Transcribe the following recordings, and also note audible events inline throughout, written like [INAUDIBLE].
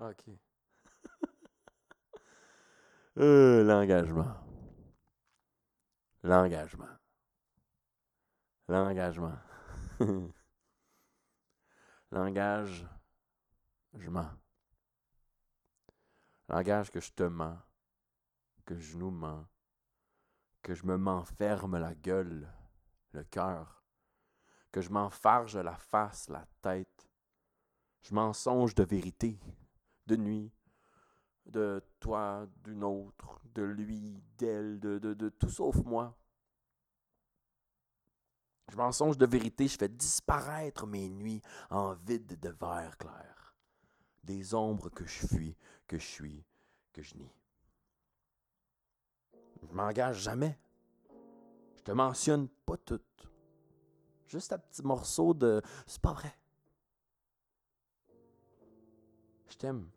OK. [LAUGHS] Euh, l'engagement. L'engagement. L'engagement. [LAUGHS] L'engagement. Langage que je te mens, que je nous mens, que je me m'enferme la gueule, le cœur, que je m'enfarge la face, la tête. Je mensonge de vérité, de nuit, de toi, d'une autre, de lui, d'elle, de, tout sauf moi. Je mensonge de vérité, je fais disparaître mes nuits en vide de verre clair, des ombres que je fuis, que je suis, que je nie. Je m'engage jamais. Je te mentionne pas toutes. Juste un petit morceau de c'est pas vrai. Je t'aime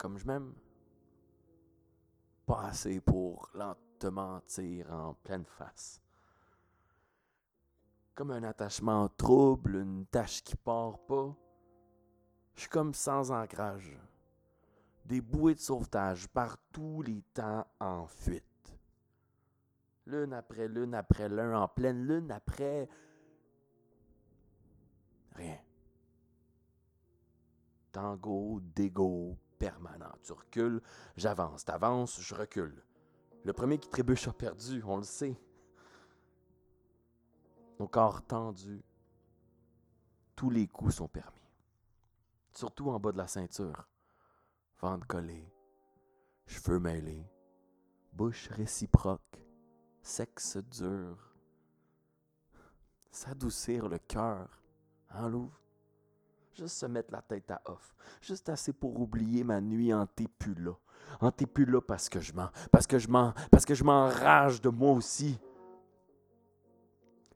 comme je m'aime. Pas assez pour te mentir en pleine face. Comme un attachement trouble, une tâche qui part pas. Je suis comme sans ancrage. Des bouées de sauvetage par tous les temps en fuite. L'une après l'une après l'un, en pleine lune après. Rien. Tango, dégo, Tu recules, j'avance, t'avances, je recule. Le premier qui trébuche a perdu, on le sait. Nos corps tendus, tous les coups sont permis. Surtout en bas de la ceinture. Ventre collé, cheveux mêlés, bouche réciproque, sexe dur. S'adoucir le cœur, hein, Louvre? Juste se mettre la tête à off. Juste assez pour oublier ma nuit en t'es plus là. En t'es plus là parce que je mens. Parce que je mens. Parce que je m'enrage de moi aussi.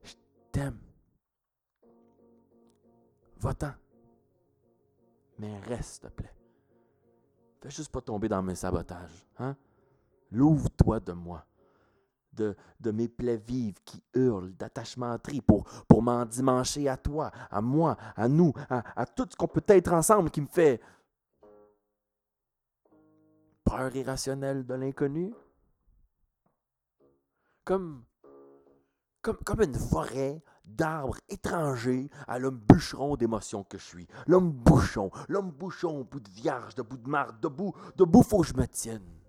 Je t'aime. Va-t'en. Mais reste, s'il te plaît. Fais juste pas tomber dans mes sabotages. Hein? L'ouvre-toi de moi de, mes plaies vives qui hurlent d'attachementerie pour, pour m'endimancher à toi, à moi, à nous, à, tout ce qu'on peut être ensemble qui me fait peur irrationnelle de l'inconnu. Comme, comme, comme une forêt d'arbres étrangers à l'homme bûcheron d'émotions que je suis. L'homme bouchon, l'homme bouchon au bout de vierge, debout de marde, debout, debout faut que je me tienne.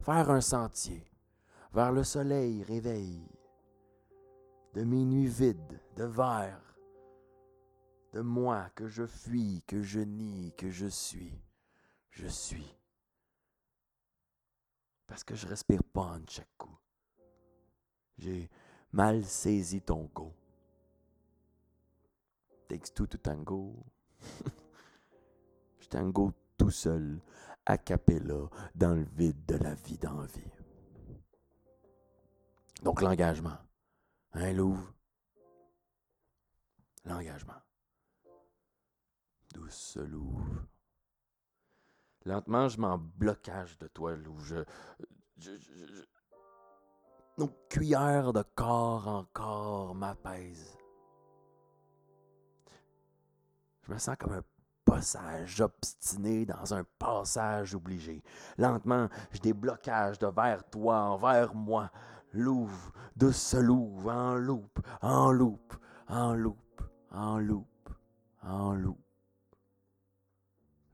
Faire un sentier, vers le soleil réveille de mes nuits vides, de verre, de moi que je fuis, que je nie, que je suis. Je suis. Parce que je respire pas en chaque coup. J'ai mal saisi ton go. Takes two to tango. je tango tout seul, a cappella, dans le vide de la vie d'envie. Donc l'engagement. Hein, Louvre? L'engagement. Douce Louvre. Lentement, je m'en blocage de toi, Louvre. Je, Nos cuillères de corps en corps m'apaisent. Je me sens comme un passage obstiné dans un passage obligé. Lentement, je déblocage de vers toi envers moi louve, de se louve, en loupe, en loupe, en loupe, en loupe, en loupe.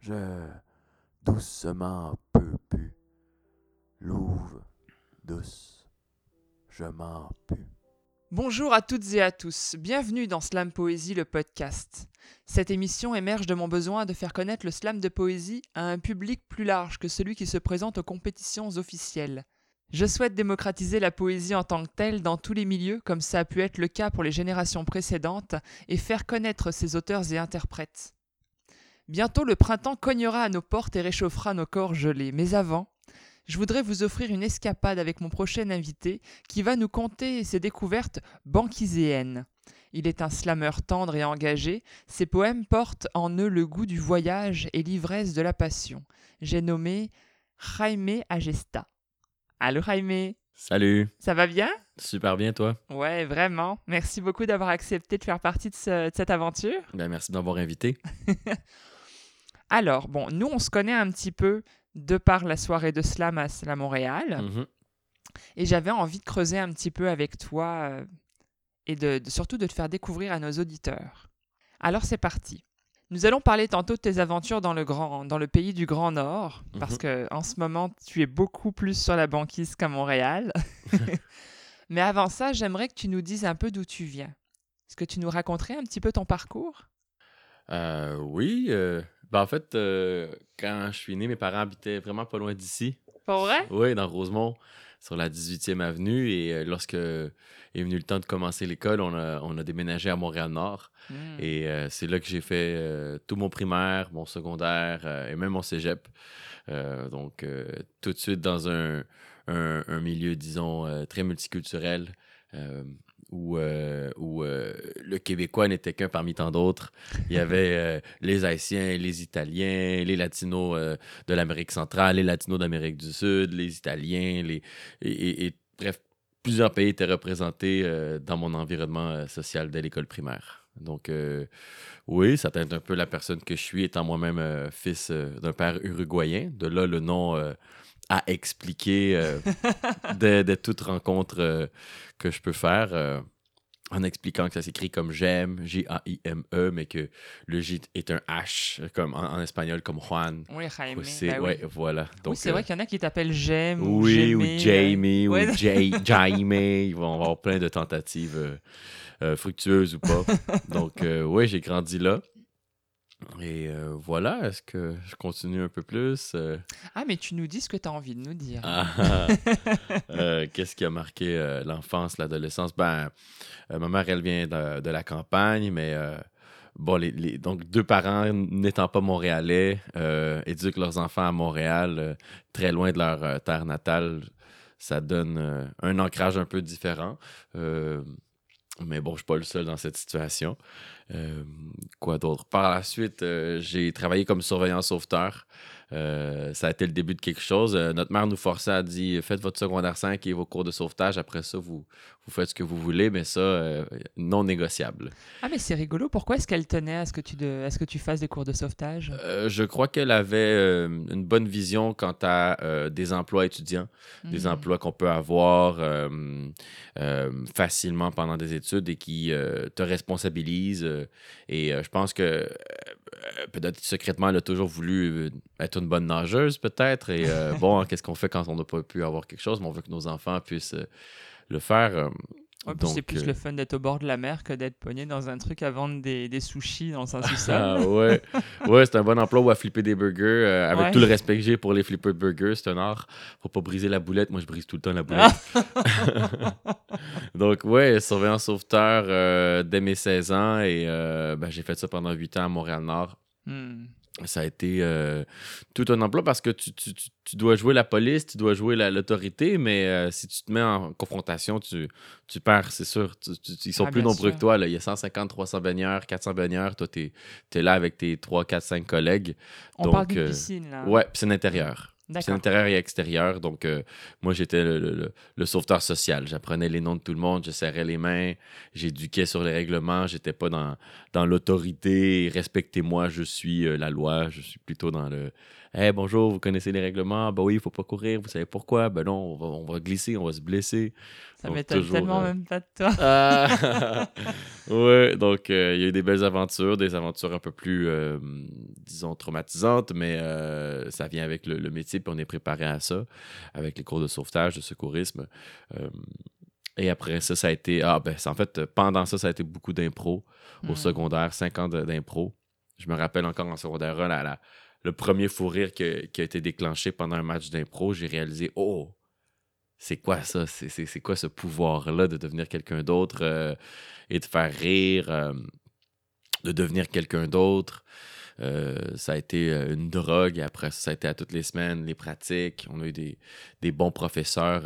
Je doucement peu pu, louve, douce, je m'en pu. Bonjour à toutes et à tous, bienvenue dans Slam Poésie, le podcast. Cette émission émerge de mon besoin de faire connaître le slam de poésie à un public plus large que celui qui se présente aux compétitions officielles. Je souhaite démocratiser la poésie en tant que telle dans tous les milieux, comme ça a pu être le cas pour les générations précédentes, et faire connaître ses auteurs et interprètes. Bientôt le printemps cognera à nos portes et réchauffera nos corps gelés, mais avant, je voudrais vous offrir une escapade avec mon prochain invité qui va nous conter ses découvertes banquiséennes. Il est un slameur tendre et engagé, ses poèmes portent en eux le goût du voyage et l'ivresse de la passion. J'ai nommé Jaime Agesta. Allô Jaime Salut. Ça va bien? Super bien, toi? Ouais, vraiment. Merci beaucoup d'avoir accepté de faire partie de, ce- de cette aventure. Ben, merci de m'avoir invité. [LAUGHS] Alors, bon, nous, on se connaît un petit peu de par la soirée de slam à Slam Montréal. Mhm. Et j'avais envie de creuser un petit peu avec toi euh, et de, de- surtout de te faire découvrir à nos auditeurs. Alors, c'est parti. Nous allons parler tantôt de tes aventures dans le, grand, dans le pays du Grand Nord, parce Mhm. que en ce moment, tu es beaucoup plus sur la banquise qu'à Montréal. [LAUGHS] [LAUGHS] Mais avant ça, j'aimerais que tu nous dises un peu d'où tu viens. Est-ce que tu nous raconterais un petit peu ton parcours? Euh, oui. euh, ben, en fait, euh, quand je suis né, mes parents habitaient vraiment pas loin d'ici. Pour vrai? Oui, dans Rosemont, sur la 18e avenue. Et euh, lorsque est venu le temps de commencer l'école, on a, on a déménagé à Montréal-Nord. Hmm. Et euh, c'est là que j'ai fait euh, tout mon primaire, mon secondaire euh, et même mon cégep. Donc, tout de suite dans un, un- un milieu, disons, très multiculturel, où, euh, euh, le Québécois n'était qu'un parmi tant d'autres. Il y avait euh, les Haïtiens, les Italiens, les Latinos de l'Amérique centrale, les Latinos d'Amérique du Sud, les Italiens, les... Et, bref, plusieurs pays étaient représentés dans mon environnement social dès l'école primaire. Donc, oui, ça teinte un peu la personne que je suis, étant moi-même fils d'un père uruguayen. De là, le nom à expliquer euh, [LAUGHS] dès toute rencontre euh, que je peux faire, euh, en expliquant que ça s'écrit comme j'aime, J-A-I-M-E, mais que le J est un H, comme en, en espagnol, comme Juan. Oui, Jaime. C'est- bah oui. ouais, voilà. oui, Donc, c'est euh, vrai qu'il y en a qui t'appellent J'aime ou oui, ou J'aimais, Jamie, Ouais. ou Jay, Jaime. Ils vont avoir plein de tentatives fructueuses ou pas. [LAUGHS] Donc, oui, j'ai grandi là. Et euh, voilà, est-ce que je continue un peu plus? Euh, Ah, mais tu nous dis ce que tu as envie de nous dire. ah, euh, [LAUGHS] Qu'est-ce qui a marqué l'enfance, l'adolescence? Ben, ma mère, elle vient de, de la campagne, mais bon, les, les- donc deux parents n'étant pas montréalais, éduquent leurs enfants à Montréal, très loin de leur terre natale. Ça donne un ancrage un peu différent. Mais bon, je suis pas le seul dans cette situation. Euh, quoi d'autre? Par la suite, euh, j'ai travaillé comme surveillant sauveteur. Euh, ça a été le début de quelque chose. Euh, notre mère nous forçait à dire faites votre secondaire 5 et vos cours de sauvetage. Après ça, vous, vous faites ce que vous voulez, mais ça, euh, non négociable. Ah, mais c'est rigolo. Pourquoi est-ce qu'elle tenait à ce que tu, de... à ce que tu fasses des cours de sauvetage? Je crois qu'elle avait une bonne vision quant à des emplois étudiants, des Hmm. emplois qu'on peut avoir facilement pendant des études et qui te responsabilisent. et je pense que peut-être secrètement, elle a toujours voulu euh, être une bonne nageuse, peut-être. Et euh, [LAUGHS] bon, qu'est-ce qu'on fait quand on n'a pas pu avoir quelque chose? Mais on veut que nos enfants puissent euh, le faire. Ouais, c'est plus euh, le fun d'être au bord de la mer que d'être pogné dans un truc à vendre des, des sushis dans un sous-sol. Ah ouais, [LAUGHS] ouais c'est un bon emploi ou à flipper des burgers. euh, avec Ouais. tout le respect que j'ai pour les flipper de burgers, c'est un art. Faut pas briser la boulette. Moi, je brise tout le temps la boulette. [LAUGHS] Donc, ouais, surveillant sauveteur euh, dès mes 16 ans et ben, j'ai fait ça pendant 8 ans à Montréal-Nord. Hmm. Ça a été euh, tout un emploi parce que tu, tu- tu- tu dois jouer la police, tu dois jouer la- l'autorité, mais euh, si tu te mets en confrontation, tu, tu perds, c'est sûr. Ils sont Ah, plus nombreux sûr. que toi. Là. Il y a 150, 300 baigneurs, 400 baigneurs. Toi, tu es, là avec tes 3, 4, 5 collègues. On Donc, parle d'une euh, piscine, là. Ouais, puis c'est l'intérieur. C'est intérieur et extérieur. Donc, euh, moi, j'étais le, le- sauveteur social. J'apprenais les noms de tout le monde, je serrais les mains, j'éduquais sur les règlements. J'étais pas dans, dans l'autorité. Respectez-moi, je suis euh, la loi. Je suis plutôt dans le Hey, bonjour, vous connaissez les règlements? Ben oui, il faut pas courir. Vous savez pourquoi? Ben non, on va, on va glisser, on va se blesser. Ça m'étonne tellement euh, même pas de toi. [LAUGHS] Ah! ouais, donc euh, il y a eu des belles aventures, des aventures un peu plus, euh, disons, traumatisantes, mais ça vient avec le, le métier, puis on est préparé à ça, avec les cours de sauvetage, de secourisme. Et après ça, ça a été. Ah, ben, c'est- en fait, pendant ça, ça a été beaucoup d'impro au secondaire, 5 ans d'impro. Je me rappelle encore en secondaire 1, la- la- le premier fou rire qui a été déclenché pendant un match d'impro, j'ai réalisé Oh, c'est quoi ça? C'est- quoi ce pouvoir-là de devenir quelqu'un d'autre euh, et de faire rire, euh, de devenir quelqu'un d'autre? Euh, ça a été une drogue. Après, ça a été à toutes les semaines, les pratiques. On a eu des, bons professeurs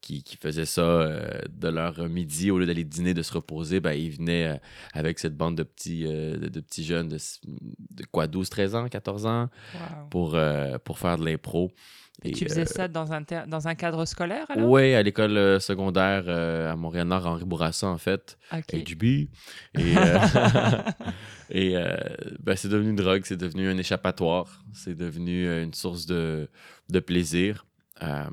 qui, qui faisaient ça euh, de leur midi. Au lieu d'aller dîner, de se reposer, ben, ils venaient euh, avec cette bande de petits, euh, de, de petits jeunes de, de quoi, 12, 13 ans, 14 ans, Wow. pour, pour faire de l'impro. Et tu faisais ça dans un, dans un cadre scolaire alors? Oui, à l'école secondaire à Montréal-Nord, Henri Bourassa, en fait. Ok. HB. Et, [LAUGHS] [LAUGHS] et euh, ben, c'est devenu une drogue, c'est devenu un échappatoire, c'est devenu une source de, de plaisir. Euh,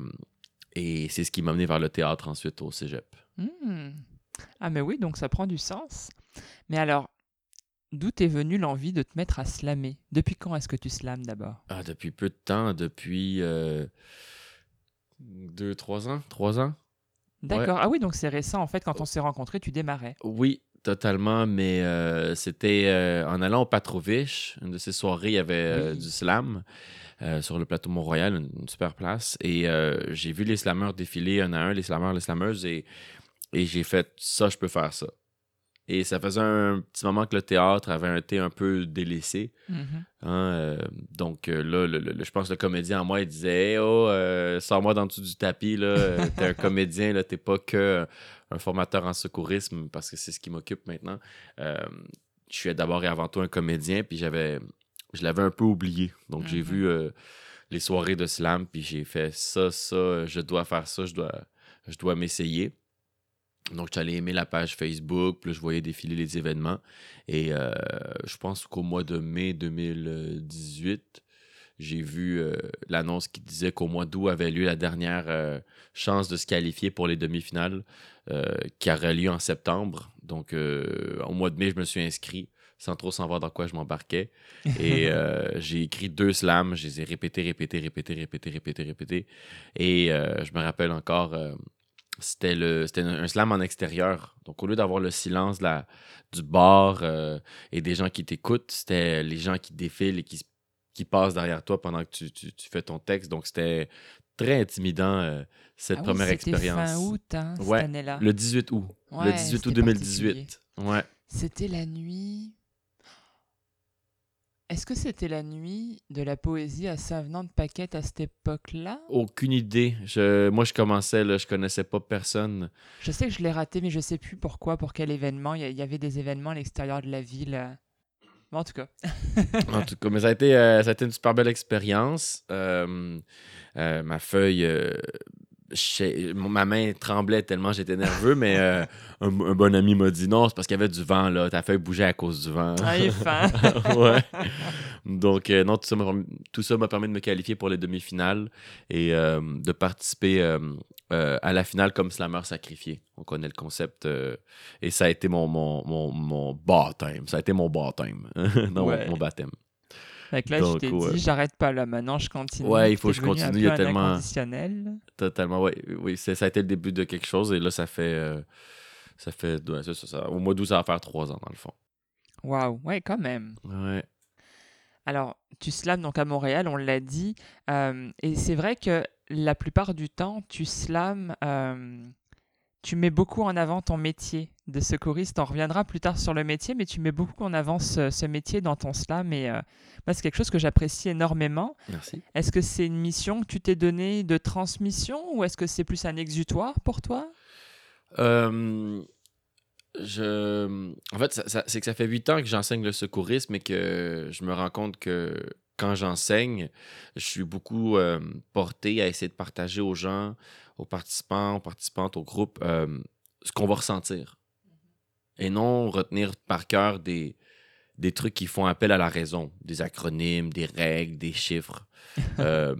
et c'est ce qui m'a amené vers le théâtre ensuite au cégep. Hmm. Ah mais oui, donc ça prend du sens. Mais alors, d'où t'es venue l'envie de te mettre à slammer? Depuis quand est-ce que tu slames d'abord? Ah, depuis peu de temps, depuis euh, deux, trois ans, trois ans. D'accord. Ah oui, donc c'est récent en fait, quand on s'est rencontrés, tu démarrais. Oui, totalement, mais euh, c'était euh, en allant au Patrovich, une de ces soirées, il y avait euh, Oui. du slam sur le plateau Mont-Royal, une, une super place. Et j'ai vu les slammeurs défiler un à un, les slammeurs, les slammeuses, et, et j'ai fait ça, je peux faire ça. Et ça faisait un petit moment que le théâtre avait été un peu délaissé. Mhm. Hein, euh, donc euh, là, le- le- le- je pense que le comédien en moi, il disait Hey, oh, euh, sors-moi dans dessous du tapis, là. [LAUGHS] T'es un comédien, là. T'es pas que un formateur en secourisme, parce que c'est ce qui m'occupe maintenant. Euh, je suis d'abord et avant tout un comédien, puis j'avais. Je l'avais un peu oublié. Donc j'ai Mhm. vu les soirées de slam, puis j'ai fait ça, ça, je dois faire ça, je dois, je dois m'essayer. Donc, j'allais aimer la page Facebook, puis là, je voyais défiler les événements. Et euh, je pense qu'au mois de mai 2018, j'ai vu euh, l'annonce qui disait qu'au mois d'août avait lieu la dernière euh, chance de se qualifier pour les demi-finales, qui aurait lieu en septembre. Donc, au mois de mai, je me suis inscrit sans trop savoir dans quoi je m'embarquais. Et [LAUGHS] euh, j'ai écrit deux slams, je les ai répétés, répétés, répétés, répétés, répétés, répétés. Et euh, je me rappelle encore, euh, c'était le c'était un slam en extérieur. Donc, au lieu d'avoir le silence de la, du bar euh, et des gens qui t'écoutent, c'était les gens qui défilent et qui, qui passent derrière toi pendant que tu, tu- tu fais ton texte. Donc, c'était très intimidant, euh, cette Ah oui, première expérience. fin août, hein, cette Ouais, année-là. Le 18 août. Ouais, le 18 août c'était 2018. Ouais. C'était la nuit. Est-ce que c'était la nuit de la poésie à Savenant-de-Paquette à cette époque-là? Aucune idée. Je, moi, je commençais, là, je connaissais pas personne. Je sais que je l'ai raté, mais je sais plus pourquoi, pour quel événement. Il y, avait des événements à l'extérieur de la ville. euh. Bon, en tout cas. En tout cas, mais ça a été, euh, ça a été une super belle expérience. Euh, euh, ma feuille, euh, ma main tremblait tellement j'étais nerveux, mais euh, un, un bon ami m'a dit non, c'est parce qu'il y avait du vent, là. Ta feuille bougeait à cause du vent. Ah, il est fin. [LAUGHS] ouais. Donc, euh, non, tout ça m'a permis- de me qualifier pour les demi-finales et euh, de participer à la finale comme slammer sacrifié. On connaît le concept. et ça a été mon, mon, mon, mon baptême. Ça a été mon baptême. [LAUGHS] non, Ouais. mon, mon baptême. Fait que là, Donc, je t'ai ouais. dit, j'arrête pas là, maintenant je continue. Ouais, il faut que je continue, il y a tellement-. Totalement, oui. Oui, ça a été le début de quelque chose et là, ça fait. euh, ça fait. ouais, c'est ça, ça- au mois d'août, ça va faire trois ans, dans le fond. Waouh, ouais, quand même. Ouais. Alors, tu slams donc à Montréal, on l'a dit. euh, et c'est vrai que la plupart du temps, tu slams, euh, tu mets beaucoup en avant ton métier de secouriste. On reviendra plus tard sur le métier, mais tu mets beaucoup en avant ce, ce métier dans ton slam. Et euh, moi, c'est quelque chose que j'apprécie énormément. Merci. Est-ce que c'est une mission que tu t'es donnée de transmission ou est-ce que c'est plus un exutoire pour toi? Euh, je... En fait, ça- ça- c'est que ça fait huit ans que j'enseigne le secourisme et que je me rends compte que quand j'enseigne, je suis beaucoup euh, porté à essayer de partager aux gens, aux participants, aux participantes, au groupe, euh, ce qu'on va ressentir. Et non retenir par cœur des, des trucs qui font appel à la raison, des acronymes, des règles, des chiffres. [LAUGHS] Euh,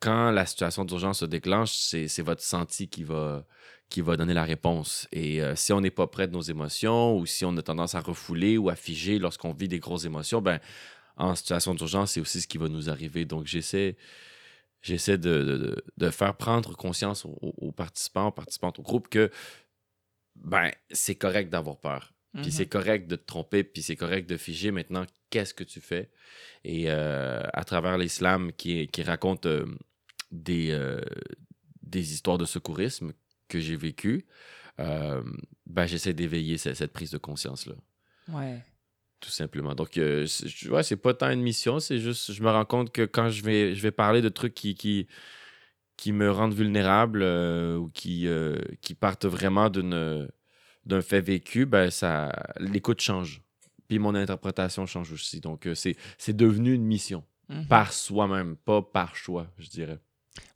quand la situation d'urgence se déclenche, c'est votre senti qui va, qui va donner la réponse. Et euh, si on n'est pas près de nos émotions ou si on a tendance à refouler ou à figer lorsqu'on vit des grosses émotions, ben, en situation d'urgence, c'est aussi ce qui va nous arriver. Donc, j'essaie, j'essaie de, de- de- de faire prendre conscience aux, aux participants, aux participantes au groupe que ben, c'est correct d'avoir peur. Puis Mhm. c'est correct de te tromper, puis c'est correct de figer. Maintenant, qu'est-ce que tu fais? Et euh, à travers les slams qui, qui racontent euh, des, euh, des histoires de secourisme que j'ai vécues, ben, j'essaie d'éveiller ce- cette, prise de conscience-là. Ouais. Tout simplement. Donc, euh, ouais, c'est pas tant une mission, c'est juste, je me rends compte que quand je vais, je vais parler de trucs qui, qui, qui me rendent vulnérable euh, ou qui, euh, qui partent vraiment d'une, d'un fait vécu, ben ça, l'écoute change. Puis mon interprétation change aussi. Donc, euh, c'est, c'est devenu une mission. Mhm. Par soi-même, pas par choix, je dirais.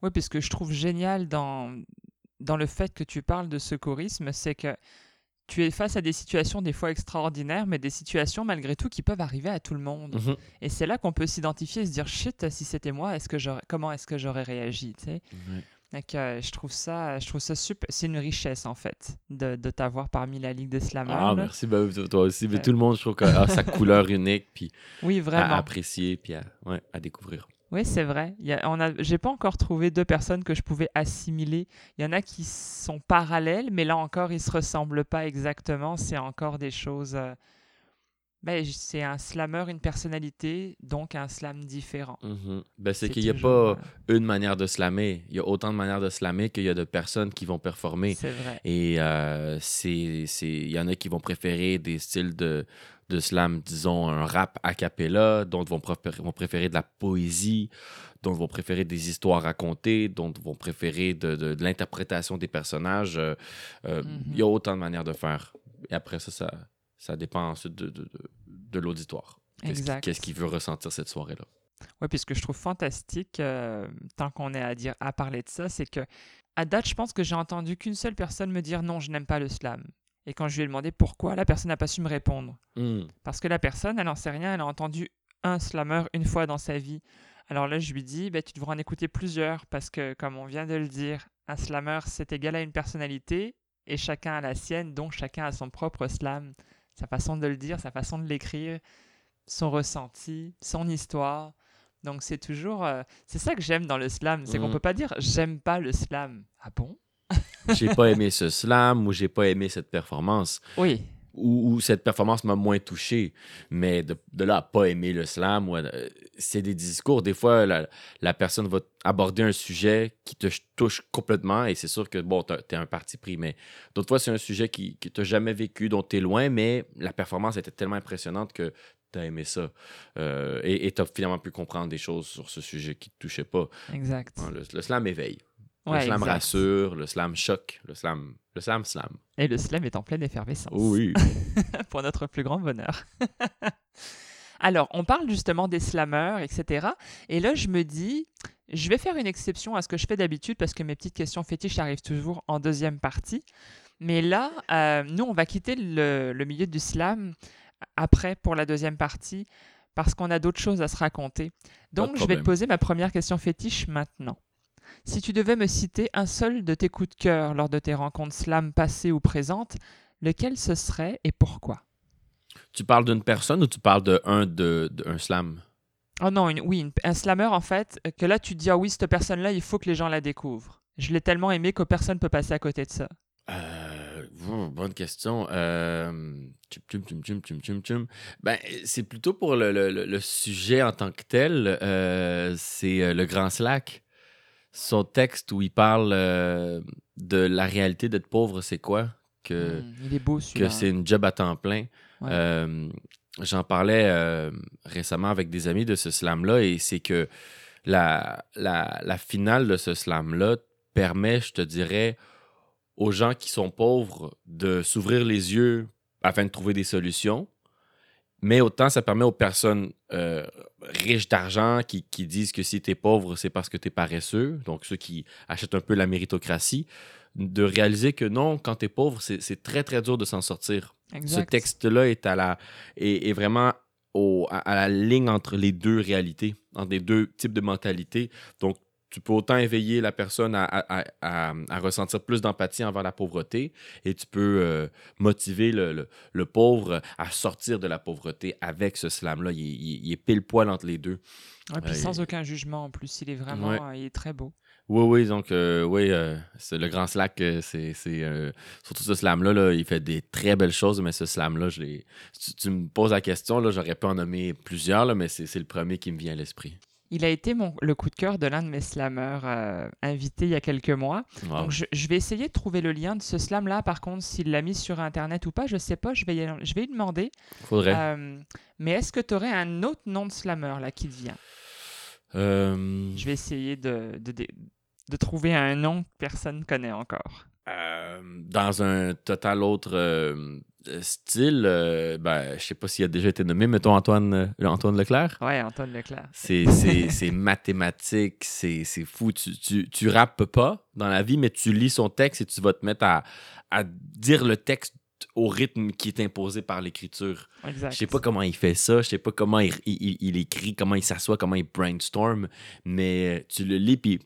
Oui, puis ce que je trouve génial dans, dans le fait que tu parles de secourisme, c'est que tu es face à des situations des fois extraordinaires, mais des situations malgré tout qui peuvent arriver à tout le monde. Mhm. Et c'est là qu'on peut s'identifier et se dire shit, si c'était moi, est-ce que j'aurais, comment est-ce que j'aurais réagi tu sais? Ouais. Donc, euh, je trouve ça, je trouve ça super. C'est une richesse en fait de, de t'avoir parmi la ligue de Slammer. Ah, merci, ben, toi- aussi. Mais Ouais. tout le monde, je trouve, que a sa [LAUGHS] couleur unique, puis Oui, à apprécier, puis à, ouais, à découvrir. Oui, c'est vrai. Il y a, on a, j'ai pas encore trouvé deux personnes que je pouvais assimiler. Il y en a qui sont parallèles, mais là encore, ils se ressemblent pas exactement. C'est encore des choses. euh, ben, j- c'est un slammer, une personnalité, donc un slam différent. Mhm. Ben, c'est qu'il n'y a toujours, pas une manière de slammer. Il y a autant de manières de slammer qu'il y a de personnes qui vont euh, performer. C'est vrai. Et euh, c'est, c'est- il y en a qui vont préférer des styles de, de slam, disons, un rap a cappella, d'autres vont, préférer- vont préférer de la poésie, d'autres vont préférer des histoires racontées, d'autres vont préférer de, de- de l'interprétation des personnages. Euh, euh, Il y a autant de manières de faire. Et après ça, ça, ça dépend ensuite de, de, de- de l'auditoire. Qu'est-ce qu'il veut ressentir cette soirée-là? Ouais, puis ce que je trouve fantastique, euh, tant qu'on est à, dire, à parler de ça, c'est que à date, je pense que j'ai entendu qu'une seule personne me dire non, je n'aime pas le slam. Et quand je lui ai demandé pourquoi, la personne n'a pas su me répondre. Hmm. Parce que la personne, elle n'en sait rien, elle a entendu un slammer une fois dans sa vie. Alors là, je lui dis, bah, tu devras en écouter plusieurs, parce que comme on vient de le dire, un slammer, c'est égal à une personnalité, et chacun a la sienne, donc chacun a son propre slam, sa façon de le dire, sa façon de l'écrire, son ressenti, son histoire. Donc c'est toujours... euh, c'est ça que j'aime dans le slam, c'est qu'on Mhm. peut pas dire j'aime pas le slam. Ah bon? J'ai pas aimé ce slam ou j'ai pas aimé cette performance. Oui, ou, ou cette performance m'a moins touché. Mais de, de là à pas aimer le slam, euh, c'est des discours. Des fois, la, la personne va aborder un sujet qui te ch- touche complètement et c'est sûr que, bon, t'es un parti pris. Mais d'autres fois, c'est un sujet qui, que t'as jamais vécu, dont t'es loin, mais la performance était tellement impressionnante que t'as aimé ça. Euh, et t'as finalement pu comprendre des choses sur ce sujet qui te touchait pas. exact. Hein, Le, le slam éveille. Ouais, le slam exact. rassure, le slam choque, le slam, le slam slam. Et le slam est en pleine effervescence. oui. [LAUGHS] pour notre plus grand bonheur. [LAUGHS] Alors, on parle justement des slammers, etc. Et là, je me dis, je vais faire une exception à ce que je fais d'habitude parce que mes petites questions fétiches arrivent toujours en deuxième partie. Mais là, euh, nous, on va quitter le, le milieu du slam après pour la deuxième partie parce qu'on a d'autres choses à se raconter. Donc, je vais te poser ma première question fétiche maintenant. Si tu devais me citer un seul de tes coups de cœur lors de tes rencontres slam passées ou présentes, lequel ce serait et pourquoi? Tu parles d'une personne ou tu parles de un de, de- un slam? Oh non, une- oui, une- un slammer en fait, que là tu te dis, ah oui, cette personne-là, il faut que les gens la découvrent. Je l'ai tellement aimé que personne peut passer à côté de ça. Euh, bonne question. Euh. Ben, c'est plutôt pour le, le- le- le sujet en tant que tel. euh, c'est euh, le Grand Slack. Son texte où il parle euh, de la réalité d'être pauvre, c'est quoi? Que, Hmm, il est beau que c'est une job à temps plein. Ouais. Euh, J'en parlais euh, récemment avec des amis de ce slam-là et c'est que la, la, la finale de ce slam-là permet, je te dirais, aux gens qui sont pauvres de s'ouvrir les yeux afin de trouver des solutions. Mais autant, ça permet aux personnes euh, riches d'argent qui, qui disent que si tu es pauvre, c'est parce que tu es paresseux, donc ceux qui achètent un peu la méritocratie, de réaliser que non, quand tu es pauvre, c'est très, très dur de s'en sortir. Ce texte-là est, à la, est, est vraiment au, à, à la ligne entre les deux réalités, entre les deux types de mentalités. Donc, tu peux autant éveiller la personne à, à- à- à- à ressentir plus d'empathie envers la pauvreté et tu peux euh, motiver le, le- le pauvre à sortir de la pauvreté avec ce slam-là. Il, est- il il est pile poil entre les deux. Ouais, puis Ouais, sans il- aucun jugement en plus, il est vraiment, Ouais. euh, il est très beau. Oui, oui, donc, euh, oui, euh, c'est le grand slack, euh, c'est, c'est, euh, surtout ce slam-là, là, il fait des très belles choses, mais ce slam-là, je tu, tu me poses la question, là, j'aurais pu en nommer plusieurs, là, mais c'est, c'est le premier qui me vient à l'esprit. Il a été mon, le coup de cœur de l'un de mes slammers euh, invités il y a quelques mois. Wow. Donc je, je vais essayer de trouver le lien de ce slam-là. Par contre, s'il l'a mis sur Internet ou pas, je sais pas. Je vais, y je vais lui demander. Faudrait. Euh, mais est-ce que tu aurais un autre nom de slammer là qui te vient? Euh, Je vais essayer de, de, de, de trouver un nom que personne ne connaît encore. Dans un total autre style, euh, ben, je sais pas s'il a déjà été nommé, mettons Antoine, euh, Antoine Leclerc. Ouais, Antoine Leclerc. C'est, c'est, [LAUGHS] c'est mathématique, c'est, c'est fou. Tu, tu, tu rappes pas dans la vie, mais tu lis son texte et tu vas te mettre à, à dire le texte au rythme qui est imposé par l'écriture. Je sais pas comment il fait ça, je sais pas comment il, il- il- écrit, comment il s'assoit, comment il brainstorm, mais euh, tu le lis puis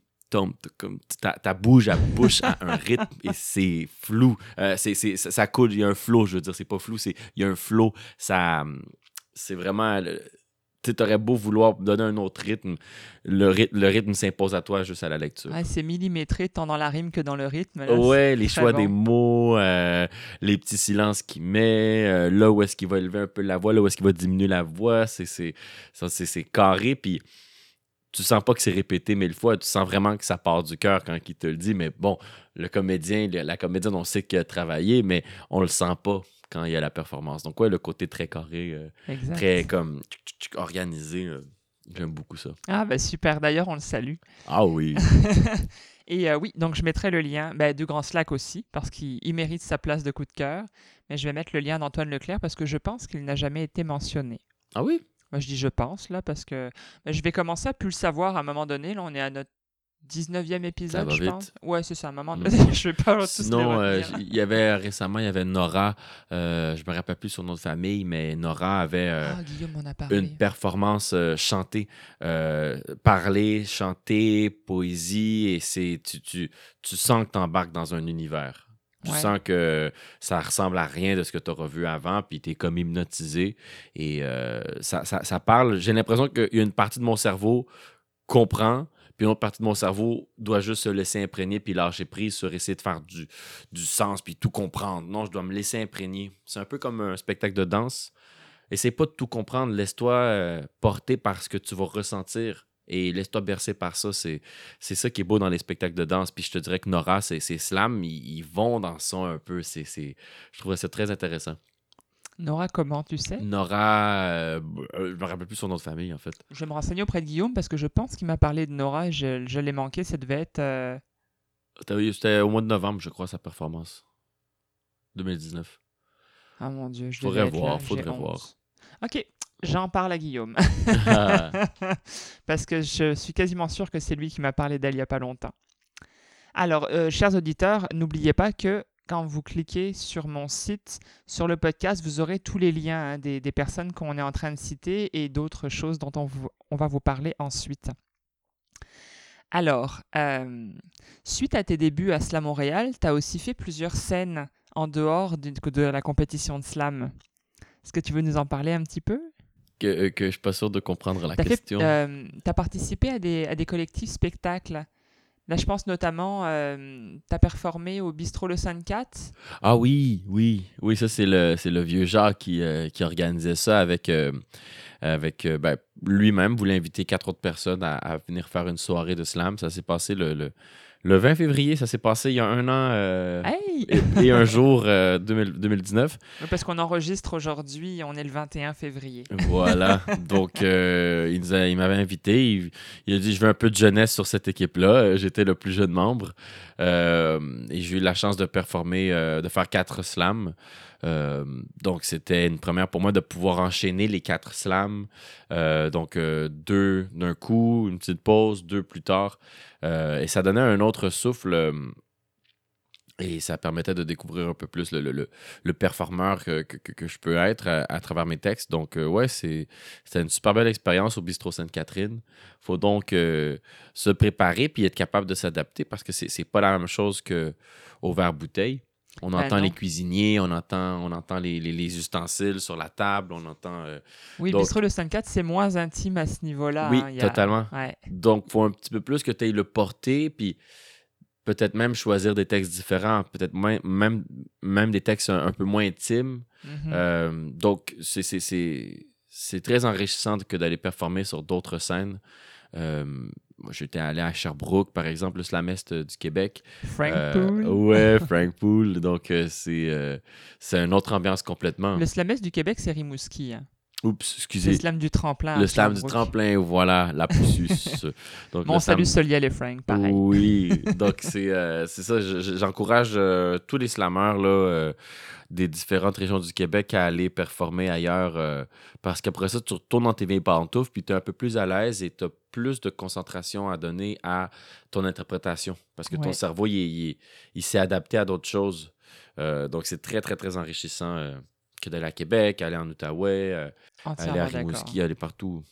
comme ta, ta bouge à bouche à un rythme et c'est flou. Euh, c'est, c'est- ça, ça coule, il y a un flow, je veux dire, c'est pas flou, c'est il y a un flow. Ça, c'est vraiment. Tu aurais beau vouloir donner un autre rythme, le, rythme, le rythme s'impose à toi juste à la lecture. C'est millimétré tant dans la rime que dans le rythme. là, Ouais, les choix bon. des mots, euh, les petits silences qu'il met, euh, là où est-ce qu'il va élever un peu la voix, là où est-ce qu'il va diminuer la voix, c'est c'est ça, c'est c'est carré, puis tu sens pas que c'est répété mille fois, tu sens vraiment que ça part du cœur quand il te le dit, mais bon, le comédien, la comédienne, on sait qu'il a travaillé, mais on le sent pas quand il y a la performance. Donc ouais, le côté très carré, euh, très comme organisé, euh, j'aime beaucoup ça. Ah, bah super. D'ailleurs, on le salue. Ah oui, [LAUGHS] Et euh, oui, donc je mettrai le lien bah, de Grand Slack aussi, parce qu'il il mérite sa place de coup de cœur. Mais je vais mettre le lien d'Antoine Leclerc parce que je pense qu'il n'a jamais été mentionné. ah oui, Moi, je dis je pense, là, parce que bah, je vais commencer à plus le savoir à un moment donné. Là, on est à notre 19e épisode, va je vite. pense. Ouais, c'est ça, à un moment Mm. donné. [LAUGHS] je vais pas Sinon, euh, il y avait récemment, il y avait Nora, euh, je me rappelle plus son nom de famille, mais Nora avait euh, Ah, une performance euh, chantée, euh, parler, chanter, poésie, et c'est tu, tu, tu sens que tu embarques dans un univers. Tu Ouais. sens que ça ressemble à rien de ce que tu auras vu avant, puis tu es comme hypnotisé. Et euh, ça, ça, ça parle. J'ai l'impression qu'il y a une partie de mon cerveau comprend, puis une autre partie de mon cerveau doit juste se laisser imprégner puis lâcher prise sur essayer de faire du, du sens puis tout comprendre. Non, je dois me laisser imprégner. C'est un peu comme un spectacle de danse. Essaye pas de tout comprendre. Laisse-toi euh, porter par ce que tu vas ressentir et laisse-toi bercer par ça. C'est, c'est ça qui est beau dans les spectacles de danse. Puis je te dirais que Nora, c'est, c'est slam, ils, ils vont dans ça un peu. C'est, c'est, je trouvais ça très intéressant. Nora, comment tu sais? Nora, euh, euh, je me rappelle plus son nom de famille en fait. Je vais me renseigner auprès de Guillaume parce que je pense qu'il m'a parlé de Nora et je, je l'ai manqué. Ça devait être. euh, C'était au mois de novembre, je crois, sa performance. 2019. Ah mon dieu, je Faudrait devais être voir, là, faudrait voir. Ok, j'en parle à Guillaume. [LAUGHS] [LAUGHS] Parce que je suis quasiment sûr que c'est lui qui m'a parlé d'elle il n'y a pas longtemps. Alors, euh, chers auditeurs, n'oubliez pas que quand vous cliquez sur mon site, sur le podcast, vous aurez tous les liens hein, des, des personnes qu'on est en train de citer et d'autres choses dont on, vous- on va vous parler ensuite. Alors, euh, suite à tes débuts à Slam Montréal, tu as aussi fait plusieurs scènes en dehors du- de la compétition de slam. Est-ce que tu veux nous en parler un petit peu? Que, euh, que je suis pas sûr de comprendre la question. as participé à des, à des collectifs spectacles. Là, je pense notamment, tu as performé au Bistrot Le 54. Ah oui, oui, oui, ça c'est le, vieux Jacques qui, euh, qui organisait ça avec, euh, avec euh, ben, lui-même, voulait inviter quatre autres personnes à, à venir faire une soirée de slam. Ça s'est passé le, le, le 20 février, ça s'est passé il y a un an euh, Hey! et, et un jour euh, 2000 2019. [LAUGHS] Ouais, Parce qu'on enregistre aujourd'hui, on est le 21 février. Voilà. Donc, euh, il, m'avait invité. Il, il a dit Je veux un peu de jeunesse sur cette équipe-là. Euh, J'étais le plus jeune membre. Euh, et j'ai eu la chance de performer, euh, de faire quatre slams. Euh, donc, c'était une première pour moi de pouvoir enchaîner les quatre slams. Euh, donc, euh, deux d'un coup, une petite pause, deux plus tard. Euh, et ça donnait un autre souffle. euh, et ça permettait de découvrir un peu plus le, performeur que, je peux être à, travers mes textes. Donc, euh, ouais, c'est, c'était une super belle expérience au Bistrot Sainte-Catherine. faut donc se préparer puis être capable de s'adapter parce que c'est, c'est pas la même chose qu'au verre-bouteille. On Ben entend non. les cuisiniers, on entend, on entend les, les- les ustensiles sur la table, on entend. euh, Oui, le Bistrot Le 54, c'est moins intime à ce niveau-là. oui, hein, a- totalement. Ouais. Donc, il faut un petit peu plus que tu ailles le porter, puis peut-être même choisir des textes différents, peut-être moins- même, même des textes un, un peu moins intimes. Mhm. Euh, donc, c'est- c'est- c'est c'est très enrichissant que d'aller performer sur d'autres scènes. Euh, moi, j'étais allé à Sherbrooke, par exemple, le Slamest euh, du Québec. Frank Euh, Poole. Ouais, [LAUGHS] Frank Poole. Donc, euh, c'est c'est une autre ambiance complètement. Le slamès du Québec, c'est Rimouski. hein. Oups, C'est le excusez. slam du tremplin. Le slam du tremplin, voilà, la poussus. [LAUGHS] Donc, le salut slam- Soliel et Frank, pareil. Oui, [LAUGHS] donc c'est euh, ça. je- je- J'encourage euh, tous les slammeurs là, euh, des différentes régions du Québec à aller performer ailleurs parce qu'après ça, tu retournes dans tes vieilles pantoufles puis tu es un peu plus à l'aise et tu as plus de concentration à donner à ton interprétation parce que ton cerveau, il, est- il est- il s'est adapté à d'autres choses. Donc c'est très, très, très enrichissant que d'aller à Québec, aller en Outaouais, euh, aller à. Rimouski, aller partout.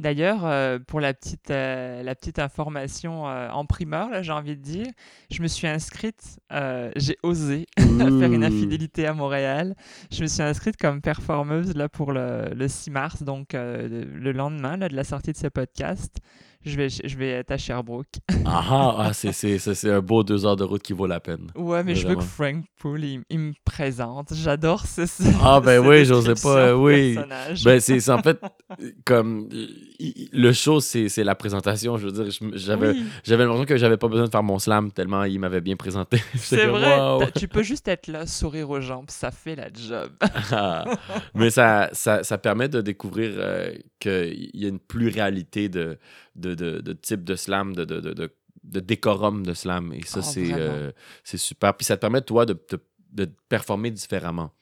D'ailleurs, euh, pour la petite, euh, la petite information euh, en primeur, là, j'ai envie de dire, je me suis inscrite, euh, j'ai osé [LAUGHS] faire une infidélité à Montréal. Je me suis inscrite comme performeuse là, pour le, le 6 mars, donc euh, le, le lendemain là, de la sortie de ce podcast. Je vais, je vais être à Sherbrooke. [LAUGHS] Ah, ah, ah, c'est- c'est c'est- c'est un beau deux heures de route qui vaut la peine. Ouais, mais je veux que. Frank Poole, il, il me présente. J'adore ce, ce Ah, ben oui, j'osais pas, de oui. Ben, c'est c'est en fait comme le show, c'est c'est la présentation. Je veux dire, j'avais Oui. l'impression que j'avais pas besoin de faire mon slam tellement il m'avait bien présenté. [LAUGHS] C'est vrai, wow. tu peux juste être là, sourire aux gens, puis ça fait la job. [LAUGHS] Ah. Mais ça, ça, ça permet de découvrir euh, qu'il y a une pluralité de, de, de, de types de slam, de, de, de, décorum de slam. Et ça, Oh, c'est euh, super. Puis ça te permet, toi, de, de, performer différemment.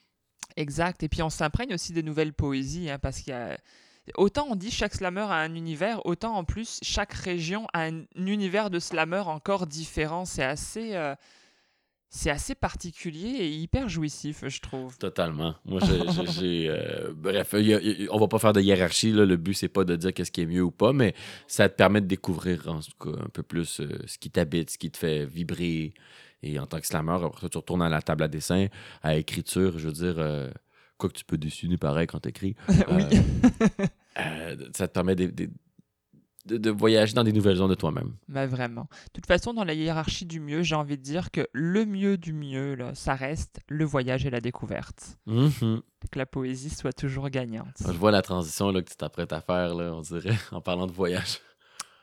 Exact. Et puis on s'imprègne aussi de nouvelles poésies, hein, parce qu'il y a. Autant on dit chaque slammer a un univers, autant en plus chaque région a un univers de slammer encore différent. C'est assez, euh, c'est assez particulier et hyper jouissif, je trouve. Totalement. Moi, [LAUGHS] j'ai- euh, bref, il y a- il y a- on va pas faire de hiérarchie. Là. Le but, c'est pas de dire qu'est-ce qui est mieux ou pas, mais ça te permet de découvrir en tout cas, un peu plus euh, ce qui t'habite, ce qui te fait vibrer. Et en tant que slammer, après ça, tu retournes à la table à dessin, à écriture. Je veux dire, euh, quoi que tu peux dessiner pareil quand t'écris. [LAUGHS] oui. euh, ça te permet de, de- de- de voyager dans des nouvelles zones de toi-même. Mais vraiment. De toute façon, dans la hiérarchie du mieux, j'ai envie de dire que le mieux du mieux, là, ça reste le voyage et la découverte. Mhm. Que la poésie soit toujours gagnante. Je vois la transition là, que tu t'apprêtes à faire, là, on dirait, [LAUGHS] en parlant de voyage.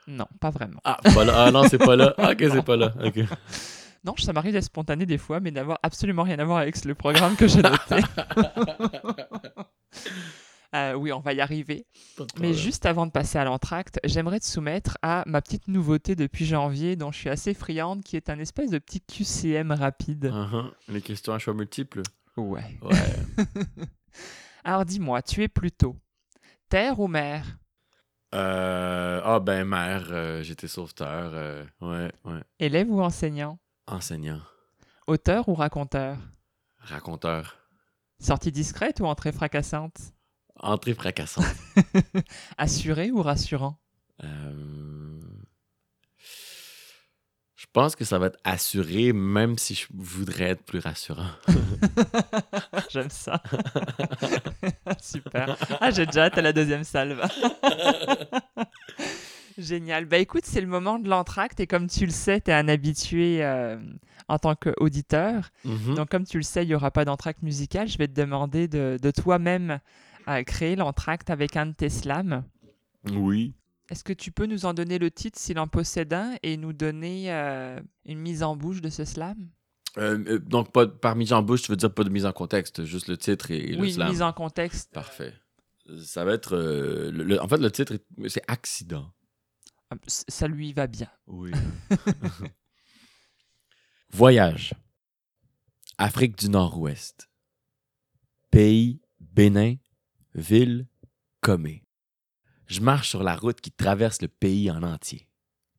Non, pas vraiment. Ah, pas là. Ah non, c'est pas là. Ah, ok, c'est [LAUGHS] pas là. Ok. Non, ça m'arrive d'être spontané des fois, mais d'avoir absolument rien à voir avec le programme que j'ai [LAUGHS] noté. Euh, oui, on va y arriver. Mais juste avant de passer à l'entracte, j'aimerais te soumettre à ma petite nouveauté depuis janvier, dont je suis assez friande, qui est un espèce de petit QCM rapide. Uh-huh. Les questions à choix multiples. Ouais. Ouais. [LAUGHS] Alors dis-moi, tu es plutôt terre ou mer? Euh, ah, ben, mère, euh, j'étais sauveteur. euh, ouais, ouais. Élève ou enseignant? Enseignant. Auteur ou raconteur? Raconteur. Sortie discrète ou entrée fracassante? Entrée fracassante. [LAUGHS] Assuré ou rassurant? Euh, Je pense que ça va être assuré, même si je voudrais être plus rassurant. [LAUGHS] J'aime ça. [LAUGHS] Super. Ah, j'ai déjà hâte à la deuxième salve. Génial. Bah écoute, c'est le moment de l'entracte et comme tu le sais, tu es un habitué euh, en tant qu'auditeur. Mhm. Donc comme tu le sais, il n'y aura pas d'entracte musical. Je vais te demander de, de toi-même euh, créer l'entracte avec un de tes slams. Oui. Est-ce que tu peux nous en donner le titre s'il en possède un et nous donner euh, une mise en bouche de ce slam? Euh, euh, donc, pas, par mise en bouche, tu veux dire pas de mise en contexte, juste le titre et, et le Oui, slam. mise en contexte. Parfait. Ça va être. euh, le- le- en fait, le titre, est- c'est Accident. Ah, Ça lui va bien. Oui. [LAUGHS] [LAUGHS] Voyage. Afrique du Nord-Ouest. Pays, Bénin. Ville, Comé. Je marche sur la route qui traverse le pays en entier.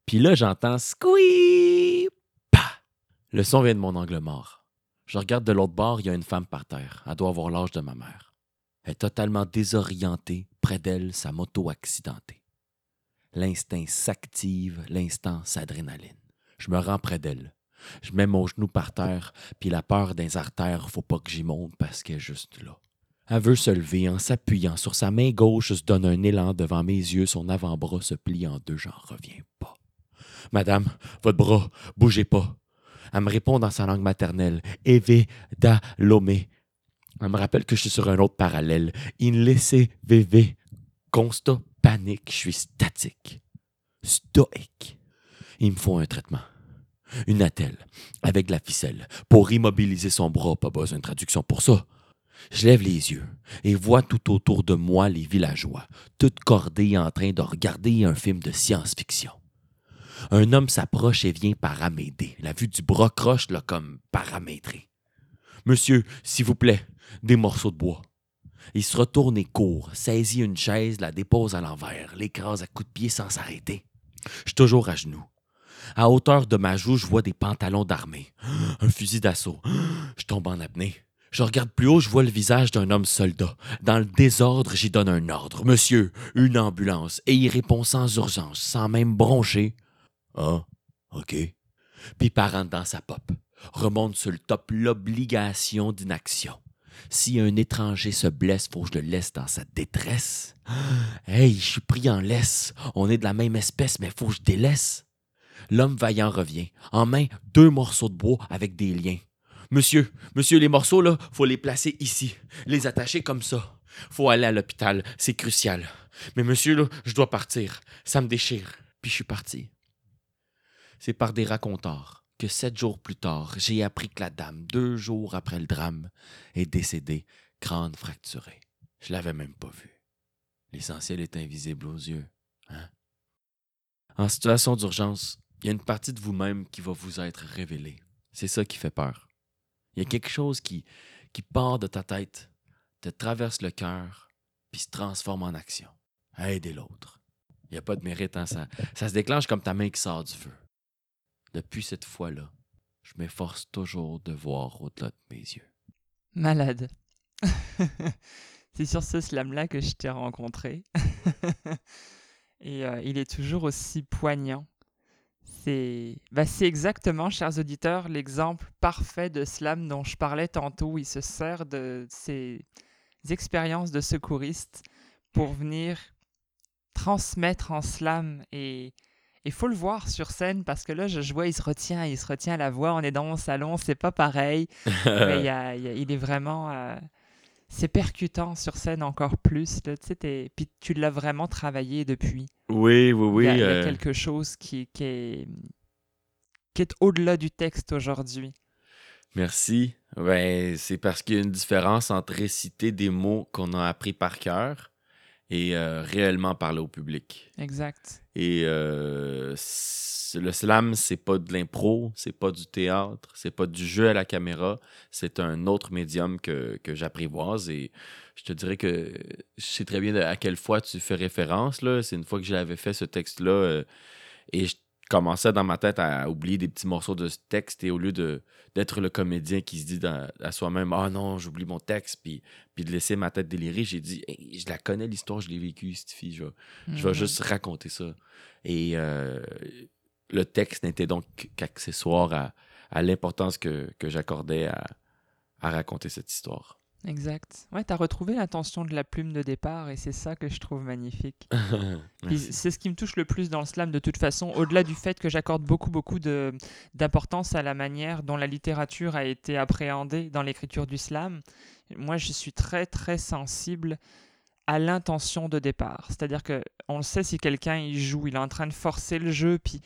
Puis là, j'entends squeak! Pa! Le son vient de mon angle mort. Je regarde de l'autre bord, il y a une femme par terre. Elle doit avoir l'âge de ma mère. Elle est totalement désorientée, près d'elle, sa moto accidentée. L'instinct s'active, l'instant s'adrénaline. Je me rends près d'elle. Je mets mon genou par terre, puis la peur des artères, faut pas que j'y monte parce qu'elle est juste là. Elle veut se lever en s'appuyant sur sa main gauche, se donne un élan devant mes yeux, son avant-bras se plie en deux, j'en reviens pas. Madame, votre bras, bougez pas. Elle me répond dans sa langue maternelle, Eve da. Elle me rappelle que je suis sur un autre parallèle. In laissez veve. Constat, panique, je suis statique. stoïque. Il me faut un traitement. Une attelle, avec la ficelle, pour immobiliser son bras, pas besoin de traduction pour ça. Je lève les yeux et vois tout autour de moi les villageois, toutes cordés en train de regarder un film de science-fiction. Un homme s'approche et vient paraméder. La vue du bras croche là comme paramétré. Monsieur, s'il vous plaît, des morceaux de bois. Il se retourne et court, saisit une chaise, la dépose à l'envers, l'écrase à coups de pied sans s'arrêter. Je suis toujours à genoux. À hauteur de ma joue, je vois des pantalons d'armée. Un fusil d'assaut. Je tombe en apnée. Je regarde plus haut, je vois le visage d'un homme soldat. Dans le désordre, j'y donne un ordre. Monsieur, une ambulance. Et il répond sans urgence, sans même broncher. Ah, OK. Puis part dans sa pop. Remonte sur le top l'obligation d'inaction. Si un étranger se blesse, faut que je le laisse dans sa détresse. [GASPS] Hey, je suis pris en laisse. On est de la même espèce, mais faut que je délaisse. L'homme vaillant revient, en main deux morceaux de bois avec des liens. Monsieur, monsieur, les morceaux, là, faut les placer ici, les attacher comme ça. Faut aller à l'hôpital, c'est crucial. Mais monsieur, là, je dois partir. Ça me déchire. Puis je suis parti. C'est par des racontars que sept jours plus tard, j'ai appris que la dame, deux jours après le drame, est décédée, crâne fracturé. Je l'avais même pas vue. L'essentiel est invisible aux yeux. Hein? En situation d'urgence, il y a une partie de vous-même qui va vous être révélée. C'est ça qui fait peur. Il y a quelque chose qui, part de ta tête, te traverse le cœur, puis se transforme en action. Aider l'autre. Il n'y a pas de mérite, hein? ça, ça se déclenche comme ta main qui sort du feu. Depuis cette fois-là, je m'efforce toujours de voir au-delà de mes yeux. Malade. [LAUGHS] c'est sur ce slam-là que je t'ai rencontré. [LAUGHS] Et euh, il est toujours aussi poignant. C'est bah, exactement, chers auditeurs, l'exemple parfait de slam dont je parlais tantôt. Il se sert de ses expériences de secouriste pour venir transmettre en slam et il faut le voir sur scène parce que là, je, vois, il se retient, il se retient à la voix. On est dans mon salon, c'est pas pareil. [LAUGHS] mais il, est vraiment. Euh, c'est percutant sur scène encore plus. Là, puis tu l'as vraiment travaillé depuis. Oui, oui, oui. Il y a, euh. quelque chose qui, qui est, qui est au-delà du texte aujourd'hui. Merci. Ben, c'est parce qu'il y a une différence entre réciter des mots qu'on a appris par cœur et euh, réellement parler au public. Exact. Et euh, le slam, c'est pas de l'impro, c'est pas du théâtre, c'est pas du jeu à la caméra, c'est un autre médium que, que j'apprivoise et je te dirais que je sais très bien à quelle fois tu fais référence. C'est une fois que j'avais fait ce texte-là euh, et je commençais dans ma tête à oublier des petits morceaux de ce texte et au lieu de, d'être le comédien qui se dit à soi-même Ah non, j'oublie mon texte, puis, puis de laisser ma tête délirer, j'ai dit Je la connais l'histoire, je l'ai vécue, cette fille, je, vais mhm. juste raconter ça. Et euh, le texte n'était donc qu'accessoire à, à l'importance que, que j'accordais à, à raconter cette histoire. Exact. Ouais, tu as retrouvé l'intention de la plume de départ et c'est ça que je trouve magnifique. [LAUGHS] c'est ce qui me touche le plus dans le slam de toute façon, au-delà du fait que j'accorde beaucoup, beaucoup d'importance à la manière dont la littérature a été appréhendée dans l'écriture du slam. Moi, je suis très, très sensible à l'intention de départ. C'est-à-dire que on le sait si quelqu'un il joue, il est en train de forcer le jeu, puis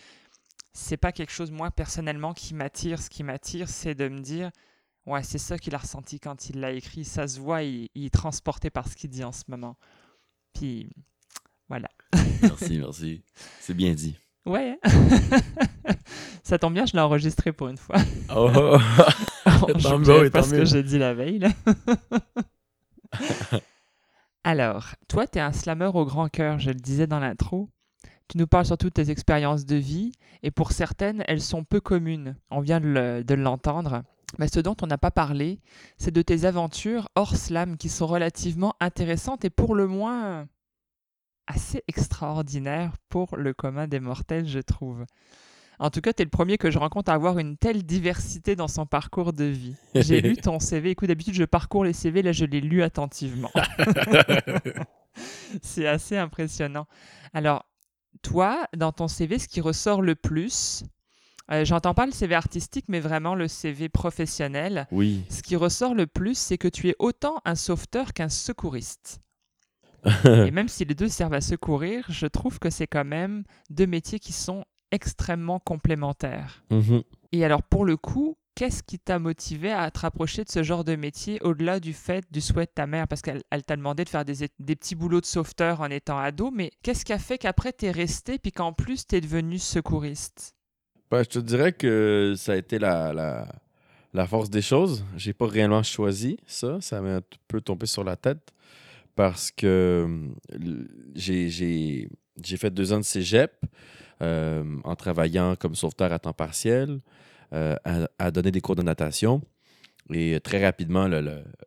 c'est pas quelque chose, moi, personnellement, qui m'attire. Ce qui m'attire, c'est de me dire Ouais, c'est ça qu'il a ressenti quand il l'a écrit. Ça se voit, il, est transporté par ce qu'il dit en ce moment. Puis, voilà. merci, merci. C'est bien dit. Ouais. [LAUGHS] ça tombe bien, je l'ai enregistré pour une fois. [LAUGHS] Oh, [LAUGHS] tant mieux, parce que j'ai dit la veille. Là. Alors, toi, tu es un slammer au grand cœur, je le disais dans l'intro. Tu nous parles surtout de tes expériences de vie, et pour certaines, elles sont peu communes. On vient de l'entendre. Mais ce dont on n'a pas parlé, c'est de tes aventures hors slam qui sont relativement intéressantes et pour le moins assez extraordinaires pour le commun des mortels, je trouve. En tout cas, tu es le premier que je rencontre à avoir une telle diversité dans son parcours de vie. J'ai lu [LAUGHS] ton CV. Écoute, d'habitude, je parcours les CV. Là, je l'ai lu attentivement. [LAUGHS] c'est assez impressionnant. Alors, toi, dans ton CV, ce qui ressort le plus, euh, j'entends pas le CV artistique, mais vraiment le CV professionnel. Oui. Ce qui ressort le plus, c'est que tu es autant un sauveteur qu'un secouriste. [LAUGHS] Et même si les deux servent à secourir, je trouve que c'est quand même deux métiers qui sont extrêmement complémentaires. Mhm. Et alors pour le coup, qu'est-ce qui t'a motivé à te rapprocher de ce genre de métier au-delà du fait du souhait de ta mère? Parce qu'elle elle t'a demandé de faire des, des petits boulots de sauveteur en étant ado, mais qu'est-ce qui a fait qu'après t'es resté puis qu'en plus t'es devenu secouriste? Ben, je te dirais que ça a été la, la, force des choses. J'ai pas réellement choisi ça. Ça m'a un peu tombé sur la tête parce que euh, j'ai- fait deux ans de cégep euh, en travaillant comme sauveteur à temps partiel, euh, à, donner des cours de natation. Et très rapidement,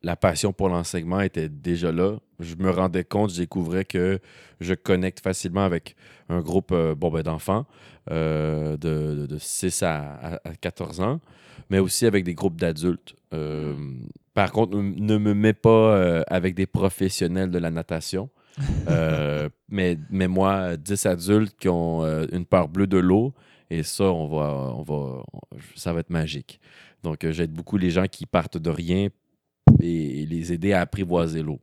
la passion pour l'enseignement était déjà là. Je me rendais compte, je découvrais que je connecte facilement avec un groupe euh, bon, ben, d'enfants euh, de, de- de 6 à, à- à 14 ans, mais aussi avec des groupes d'adultes. Euh, par contre, ne me mets pas avec des professionnels de la natation. [LAUGHS] Mais, mais moi, 10 adultes qui ont une peur bleue de l'eau, et ça, on va, on va, ça va être magique. Donc, j'aide beaucoup les gens qui partent de rien et, et les aider à apprivoiser l'eau.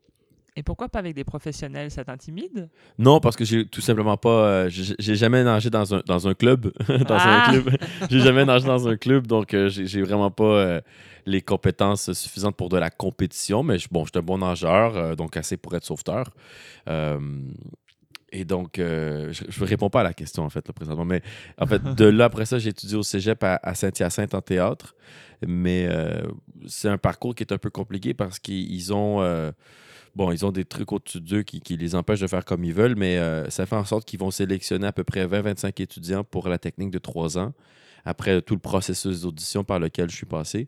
Et pourquoi pas avec des professionnels? Ça t'intimide? Non, parce que j'ai tout simplement pas. euh, j'ai jamais nagé dans un, dans un club. [LAUGHS] dans Ah! un club. J'ai jamais nagé dans un club, donc euh, j'ai vraiment pas euh, les compétences suffisantes pour de la compétition. Mais bon, je suis un bon nageur, euh, donc assez pour être sauveteur. Et donc, euh, je ne réponds pas à la question, en fait, là, présentement. Mais en fait, de là, après ça, j'ai étudié au cégep à, à Saint-Hyacinthe en théâtre. Mais euh, c'est un parcours qui est un peu compliqué parce qu'ils ont. euh, Bon, ils ont des trucs au-dessus d'eux qui, qui les empêchent de faire comme ils veulent, mais euh, ça fait en sorte qu'ils vont sélectionner à peu près 20-25 étudiants pour la technique de trois ans, après tout le processus d'audition par lequel je suis passé.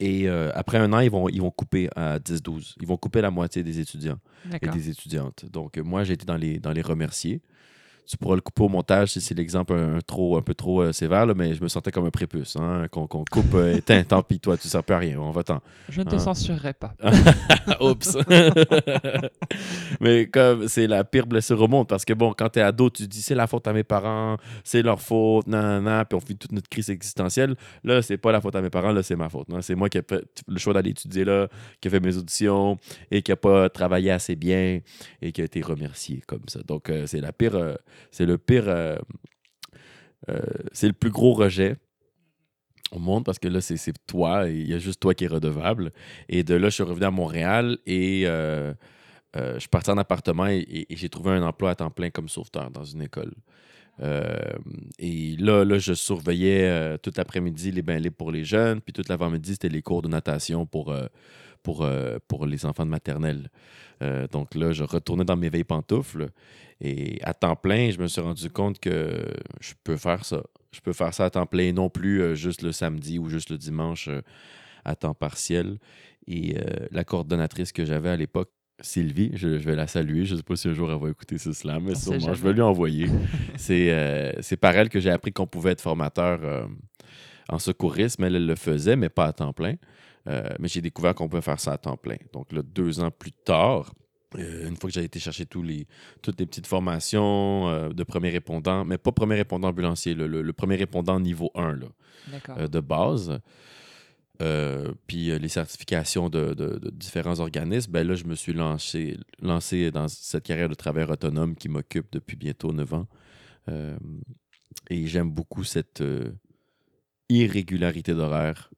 Et euh, après un an, ils vont, ils vont couper à 10-12. Ils vont couper la moitié des étudiants et des étudiantes. Donc, euh, moi, j'ai été dans les, dans les remerciés. Tu pourras le couper au montage si c'est l'exemple un, trop, un peu trop euh, sévère, là, mais je me sentais comme un prépuce. Hein, qu'on qu'on coupe, euh, [LAUGHS] tant pis, toi, tu ne sers plus à rien, on va t'en. Je ne te Ah. censurerai pas. [LAUGHS] Oups. [LAUGHS] Mais comme c'est la pire blessure au monde, parce que bon, quand t'es ado, tu te dis c'est la faute à mes parents, c'est leur faute, nan, nan, puis on vit toute notre crise existentielle. Là, c'est pas la faute à mes parents, là, c'est ma faute. hein. C'est moi qui ai fait le choix d'aller étudier là, qui a fait mes auditions et qui a pas travaillé assez bien et qui a été remercié comme ça. Donc, euh, c'est la pire, euh, c'est le pire, euh, euh, c'est le plus gros rejet au monde parce que là, c'est toi il y a juste toi qui es redevable. Et de là, je suis revenu à Montréal et euh, je suis parti en appartement et, j'ai trouvé un emploi à temps plein comme sauveteur dans une école. Et là, là, je surveillais tout l'après-midi les bains libres pour les jeunes, puis tout l'avant-midi, c'était les cours de natation pour, pour, pour les enfants de maternelle. Donc là, je retournais dans mes veilles pantoufles et à temps plein, je me suis rendu compte que je peux faire ça. Je peux faire ça à temps plein, et non plus euh, juste le samedi ou juste le dimanche euh, à temps partiel. Et euh, la coordonnatrice que j'avais à l'époque, Sylvie, je, je vais la saluer. Je ne sais pas si un jour elle va écouter ce slam, mais On sûrement, je vais lui envoyer. [LAUGHS] c'est euh, c'est par elle que j'ai appris qu'on pouvait être formateur euh, en secourisme. Elle, elle le faisait, mais pas à temps plein. Mais j'ai découvert qu'on pouvait faire ça à temps plein. Donc là, deux ans plus tard, euh, une fois que j'ai été chercher tous les, toutes les petites formations euh, de premier répondant, mais pas premier répondant ambulancier, le, le- le premier répondant niveau 1 là, euh, de base, puis les certifications de, de- de différents organismes, ben là, je me suis lancé, lancé dans cette carrière de travailleur autonome qui m'occupe depuis bientôt 9 ans. Et j'aime beaucoup cette irrégularité d'horaire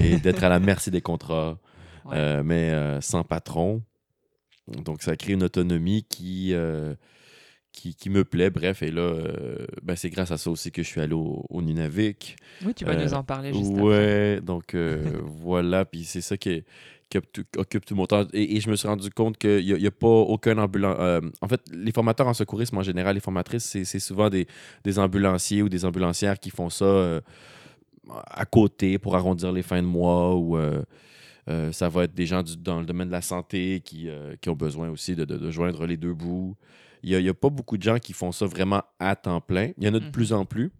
et d'être à la [LAUGHS] merci des contrats, Ouais. mais sans patron. Donc, ça crée une autonomie qui, euh, qui, qui me plaît. Bref, et là, euh, ben, c'est grâce à ça aussi que je suis allé au, au Nunavik. oui, tu vas euh, nous en parler juste après. Ouais, donc euh, [LAUGHS] voilà, puis c'est ça qui, est- qui occupe tout- mon temps. Et, et je me suis rendu compte qu'il n'y a, pas aucun ambulant. euh, en fait, les formateurs en secourisme, en général, les formatrices, c'est c'est souvent des, des ambulanciers ou des ambulancières qui font ça euh, à côté pour arrondir les fins de mois ou. euh, euh, ça va être des gens du- dans le domaine de la santé qui, euh, qui ont besoin aussi de, de- de joindre les deux bouts. Il n'y a, il y a pas beaucoup de gens qui font ça vraiment à temps plein. Il y en a de Mhm. plus en plus.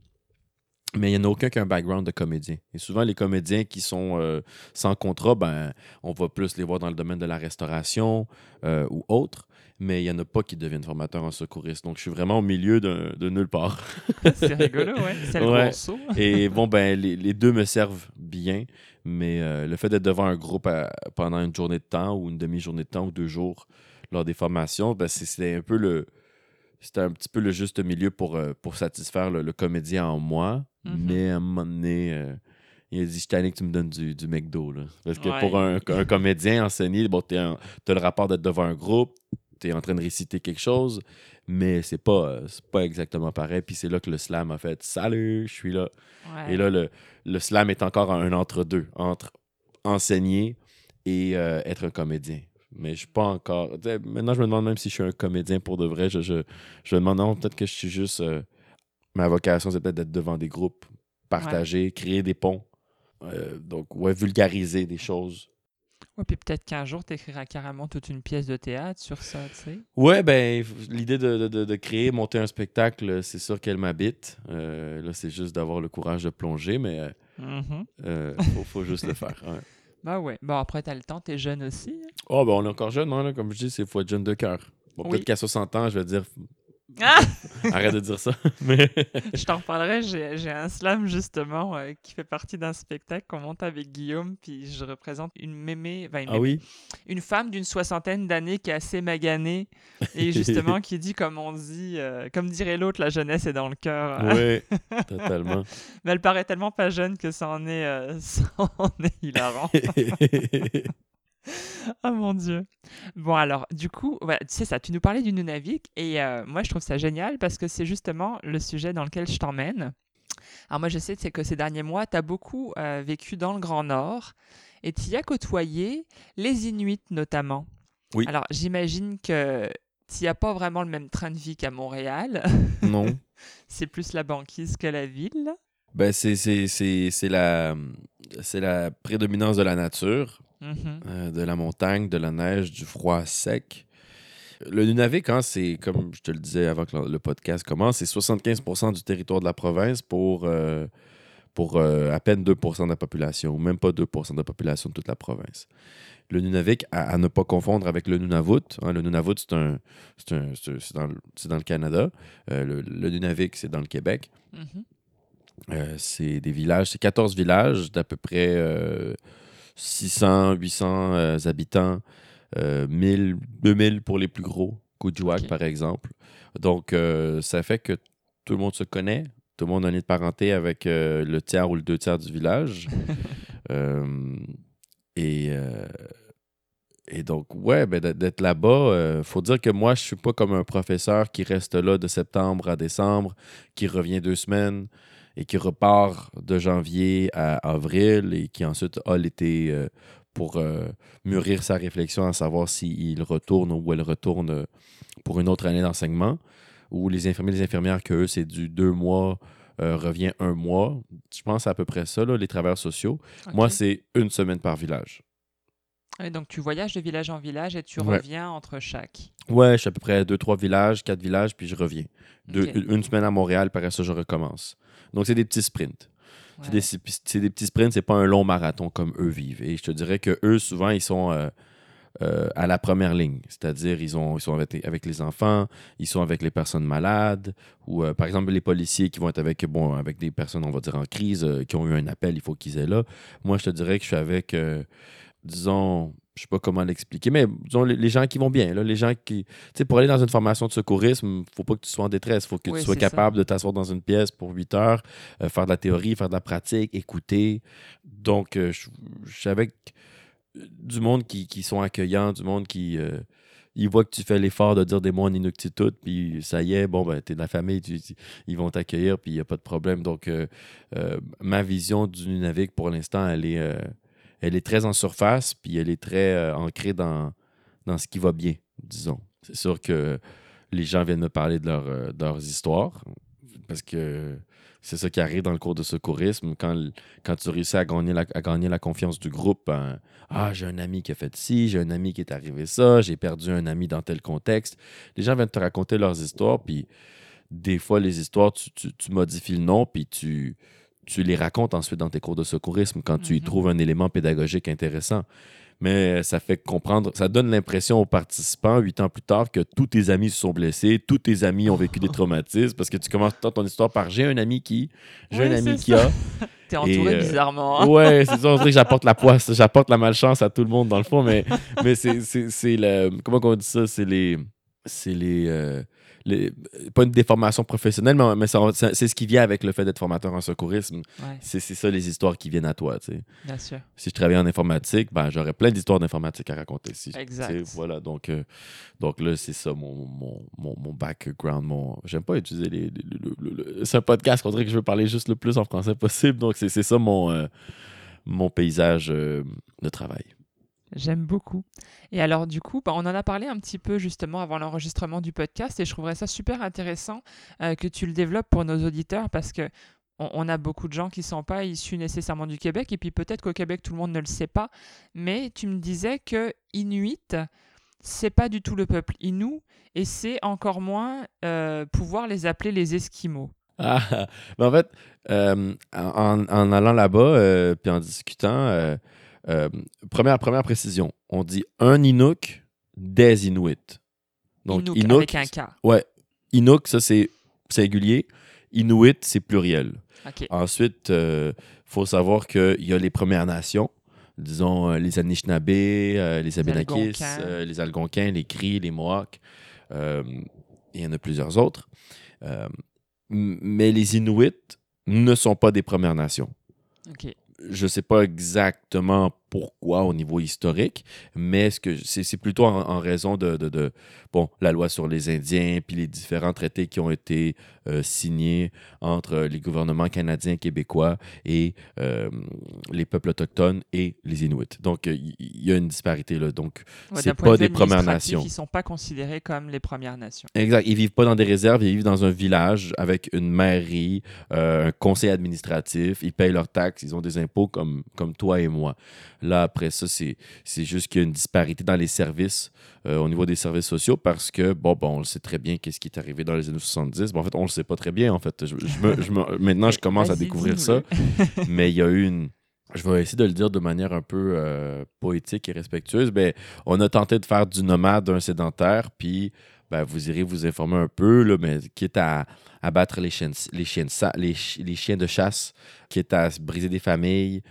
Mais il n'y en a aucun qui a un background de comédien. Et souvent, les comédiens qui sont euh, sans contrat, ben, on va plus les voir dans le domaine de la restauration ou autre. Mais il n'y en a pas qui deviennent formateurs en secouriste. Donc, je suis vraiment au milieu de nulle part. [LAUGHS] c'est rigolo, ouais. C'est le Ouais. gros [LAUGHS] saut. Et bon, ben, les, les deux me servent bien. Mais euh, le fait d'être devant un groupe à- pendant une journée de temps ou une demi-journée de temps ou deux jours, lors des formations, ben, c'est- c'était un peu le. C'était un petit peu le juste milieu pour, euh, pour satisfaire le, le comédien en moi. Mhm. Mais à un moment donné, euh, il a dit Je tanné que tu me donnes du, du McDo. Là. Parce que Ouais. pour un, un comédien enseigné, bon, tu as le rapport d'être devant un groupe, tu es en train de réciter quelque chose, mais c'est pas, euh, pas exactement pareil. Puis c'est là que le slam a fait Salut, je suis là. Ouais. Et là, le, le slam est encore un entre-deux, entre enseigner et euh, être un comédien. Mais je suis pas encore. Maintenant, je me demande même si je suis un comédien pour de vrai. Je, je, je me demande, non, peut-être que je suis juste. euh, ma vocation, c'est peut-être d'être devant des groupes, partager, créer des ponts. Euh, donc, ouais, vulgariser des choses. Ouais, puis peut-être qu'un jour, tu écriras carrément toute une pièce de théâtre sur ça, tu sais. Ouais, ben, l'idée de, de- de- créer, monter un spectacle, c'est sûr qu'elle m'habite. Euh, là, c'est juste d'avoir le courage de plonger, mais euh, Mhm. euh, [LAUGHS] faut, faut juste le faire. ouais. Bah ouais. Bon, après, t'as le temps, t'es jeune aussi. hein? Oh, ben on est encore jeune, hein, là, comme je dis, il faut être jeune de cœur. Bon, Oui. peut-être qu'à 60 ans, je vais dire, Ah! arrête de dire ça. [LAUGHS] Mais Je t'en reparlerai, j'ai un slam justement euh, qui fait partie d'un spectacle qu'on monte avec Guillaume, puis je représente une mémé, enfin, une, ah oui, une femme d'une soixantaine d'années qui est assez maganée et justement qui dit comme on dit, euh, comme dirait l'autre, la jeunesse est dans le cœur. oui, totalement. [LAUGHS] Mais elle paraît tellement pas jeune que ça en est, euh, [LAUGHS] ça en est hilarant. [LAUGHS] Oh mon dieu. Bon alors, du coup, voilà, c'est ça, tu nous parlais du Nunavik et euh, moi je trouve ça génial parce que c'est justement le sujet dans lequel je t'emmène. Alors moi je sais que ces derniers mois, tu as beaucoup euh, vécu dans le Grand Nord et tu y as côtoyé les Inuits notamment. Oui. Alors j'imagine que tu n'y as pas vraiment le même train de vie qu'à Montréal. [LAUGHS] non. c'est plus la banquise que la ville. Ben, c'est, la, c'est la prédominance de la nature, Mhm. euh, de la montagne, de la neige, du froid sec. Le Nunavik, hein, c'est, comme je te le disais avant que le, podcast commence, c'est 75% du territoire de la province pour, euh, pour euh, à peine 2% de la population, ou même pas 2% de la population de toute la province. Le Nunavik, à, à ne pas confondre avec le Nunavut. hein, le Nunavut, c'est, un, dans, le, c'est dans le Canada. Euh, le, le Nunavik, c'est dans le Québec. Mhm. Euh, c'est des villages, c'est 14 villages d'à peu près 600, 800 euh, habitants, euh, 1000, 2000 pour les plus gros, Ok. par exemple. Donc, euh, ça fait que tout le monde se connaît, tout le monde a un lien de parenté avec euh, le tiers ou le deux tiers du village. [LAUGHS] Euh, et, euh, et donc, ouais, ben, d'être- là-bas, il faut dire que moi, je suis pas comme un professeur qui reste là de septembre à décembre, qui revient deux semaines et qui repart de janvier à avril et qui ensuite a l'été euh, pour euh, mûrir sa réflexion à savoir s'il retourne ou elle retourne euh, pour une autre année d'enseignement. Ou les infirmiers et les infirmières, que eux, c'est du deux mois, euh, revient un mois. Je pense à peu près ça, là, les travailleurs sociaux. Moi, c'est une semaine par village. Et donc tu voyages de village en village et tu Ouais. reviens entre chaque. Ouais, je suis à peu près deux, trois villages, quatre villages, puis je reviens. Deux- une, une semaine à Montréal, après ça, je recommence. Donc, c'est des petits sprints. C'est Ouais. des, c'est des petits sprints, c'est pas un long marathon comme eux vivent. Et je te dirais que eux, souvent, ils sont euh, euh, à la première ligne. C'est-à-dire, ils, ont, ils sont avec, avec les enfants, ils sont avec les personnes malades, ou euh, par exemple, les policiers qui vont être avec, bon, avec des personnes, on va dire, en crise, qui ont eu un appel, il faut qu'ils aient là. Moi, je te dirais que je suis avec, disons, je sais pas comment l'expliquer, mais disons, les, les gens qui vont bien, là, les gens qui. Tu sais, pour aller dans une formation de secourisme, faut pas que tu sois en détresse, faut que Oui, tu sois ça. capable de t'asseoir dans une pièce pour 8 heures, euh, faire de la théorie, faire de la pratique, écouter. Donc, euh, je je suis avec euh, du monde qui, qui sont accueillants, du monde qui. euh, ils voient que tu fais l'effort de dire des mots en inuktitut, puis ça y est, bon, ben, t'es de la famille, tu- ils vont t'accueillir, puis il n'y a pas de problème. Donc, ma vision du Nunavik, pour l'instant, elle est, elle est très en surface, puis elle est très euh, ancrée dans, ce qui va bien, disons. C'est sûr que les gens viennent me parler de, euh, leurs histoires, parce que c'est ça qui arrive dans le cours de secourisme. Quand, quand tu réussis à gagner, la, à gagner la confiance du groupe, ben, ah, j'ai un ami qui a fait ci, j'ai un ami qui est arrivé ça, j'ai perdu un ami dans tel contexte. Les gens viennent te raconter leurs histoires, puis des fois, les histoires, tu, tu- tu modifies le nom, puis tu, tu les racontes ensuite dans tes cours de secourisme quand tu y Mhm. trouves un élément pédagogique intéressant. Mais ça fait comprendre, ça donne l'impression aux participants, huit ans plus tard, que tous tes amis se sont blessés, tous tes amis ont vécu des [LAUGHS] traumatismes, parce que tu commences ton histoire par j'ai un ami qui, j'ai un ami qui a. [LAUGHS] T'es entouré euh, bizarrement. hein. Ouais, c'est ça, on dirait que j'apporte la poisse, [LAUGHS] j'apporte la malchance à tout le monde dans le fond, mais, mais c'est le. Comment on dit ça? C'est les. C'est les. euh, les- pas une déformation professionnelle, mais, c'est ce qui vient avec le fait d'être formateur en secourisme. Ouais, C'est, ça les histoires qui viennent à toi, tu sais. bien sûr. Si je travaillais en informatique, ben, j'aurais plein d'histoires d'informatique à raconter. Si, Exact. tu sais, Voilà, donc, euh, donc là, c'est ça mon, mon, mon, mon background. Mon... J'aime pas utiliser les. les- le- le- le- C'est un podcast, on dirait que je veux parler juste le plus en français possible. Donc, c'est, c'est ça mon, euh, mon paysage euh, de travail. J'aime beaucoup. Et alors, du coup, bah, on en a parlé un petit peu justement avant l'enregistrement du podcast et je trouverais ça super intéressant euh, que tu le développes pour nos auditeurs parce que on, a beaucoup de gens qui ne sont pas issus nécessairement du Québec et puis peut-être qu'au Québec, tout le monde ne le sait pas. Mais tu me disais que Inuit, c'est pas du tout le peuple Innu et c'est encore moins euh, pouvoir les appeler les Esquimaux. Ah, mais [LAUGHS] en fait, euh, en, en allant là-bas, puis en discutant, euh, première, première précision, on dit un Inuk des Inuits. Donc, Inuk, Inuk, avec un K. Ouais. Inuk, ça c'est singulier. Inuit, c'est pluriel. Ensuite, il faut savoir qu'il y a les Premières Nations, disons euh, les Anishinaabe, euh, les euh, les Algonquins, les Cris, les Mohawks. Euh, il y en a plusieurs autres. Euh, mais les Inuits ne sont pas des Premières Nations. Je sais pas exactement pourquoi au niveau historique, mais ce que c'est plutôt en, en raison de, de- de, bon, la loi sur les Indiens, puis les différents traités qui ont été euh, signés entre les gouvernements canadiens, québécois et euh, les peuples autochtones et les Inuits. Donc, il y, a une disparité là. Donc, Ouais, c'est de pas des Premières Nations. Ils ne sont pas considérés comme les Premières Nations. Exact. Ils vivent pas dans des réserves, ils vivent dans un village avec une mairie, euh, un conseil administratif. Ils payent leurs taxes, ils ont des impôts comme, comme toi et moi. Là, après ça, c'est juste qu'il y a une disparité dans les services, euh, au niveau des services sociaux, parce que, bon, bon, on le sait très bien qu'est-ce qui est arrivé dans les années 70. Bon, en fait, on le sait pas très bien, en fait. Je, je me- je me- [LAUGHS] maintenant, je commence à découvrir ça mais il y a eu une. Je vais essayer de le dire de manière un peu euh, poétique et respectueuse. Ben, on a tenté de faire du nomade un sédentaire, puis ben, vous irez vous informer un peu, là, mais quitte à abattre les chiens, de- les, chiens de sa- les, chi- les chiens de chasse, quitte à se briser des familles.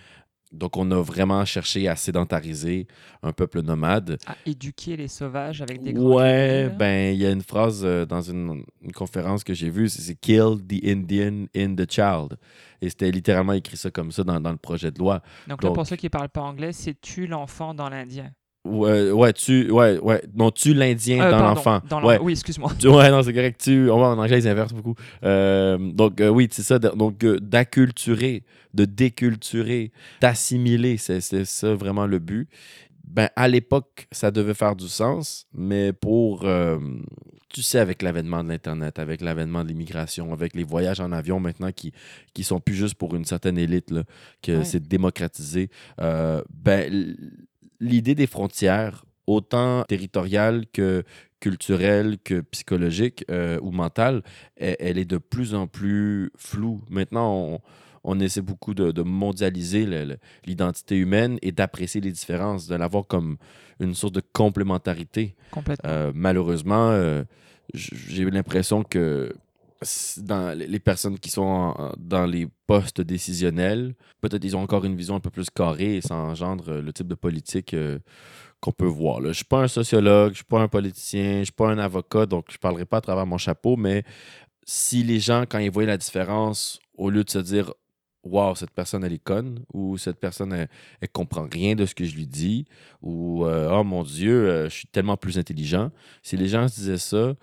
Donc, on a vraiment cherché à sédentariser un peuple nomade. à éduquer les sauvages avec des grands Ouais, là. ben, il y a une phrase euh, dans une, une conférence que j'ai vue, c'est Kill the Indian in the child. Et c'était littéralement écrit ça comme ça dans, dans le projet de loi. Donc, là, donc- pour ceux qui ne parlent pas anglais, c'est tue l'enfant dans l'Indien. Ouais, ouais, tu, ouais, ouais. Non, tu l'Indien Euh, dans l'enfant. ouais. Oui, excuse-moi. [LAUGHS] Ouais, non, c'est correct. Tu, on va en anglais, ils inversent beaucoup. Euh, donc, euh, oui, c'est ça. Donc, euh, d'acculturer, de déculturer, d'assimiler, c'est ça vraiment le but. Ben, à l'époque, ça devait faire du sens, mais pour, tu sais, avec l'avènement de l'Internet, avec l'avènement de l'immigration, avec les voyages en avion maintenant qui, qui sont plus juste pour une certaine élite, là, que Ouais. c'est démocratisé, ben, l'idée des frontières, autant territoriales que culturelles, que psychologiques euh, ou mentales, elle, elle est de plus en plus floue. Maintenant, on, on essaie beaucoup de, de mondialiser l'identité humaine et d'apprécier les différences, de l'avoir comme une source de complémentarité. Complètement. Euh, malheureusement, euh, j'ai l'impression que les personnes qui sont dans les postes décisionnels, peut-être ils ont encore une vision un peu plus carrée et ça engendre euh, le type de politique euh, qu'on peut voir. Je ne suis pas un sociologue, je ne suis pas un politicien, je ne suis pas un avocat, donc je ne parlerai pas à travers mon chapeau, mais si les gens, quand ils voient la différence, au lieu de se dire Waouh, cette personne, elle est conne, ou cette personne, elle, elle comprend rien de ce que je lui dis, ou euh, Oh mon Dieu, je suis tellement plus intelligent. Si les gens se disaient ça,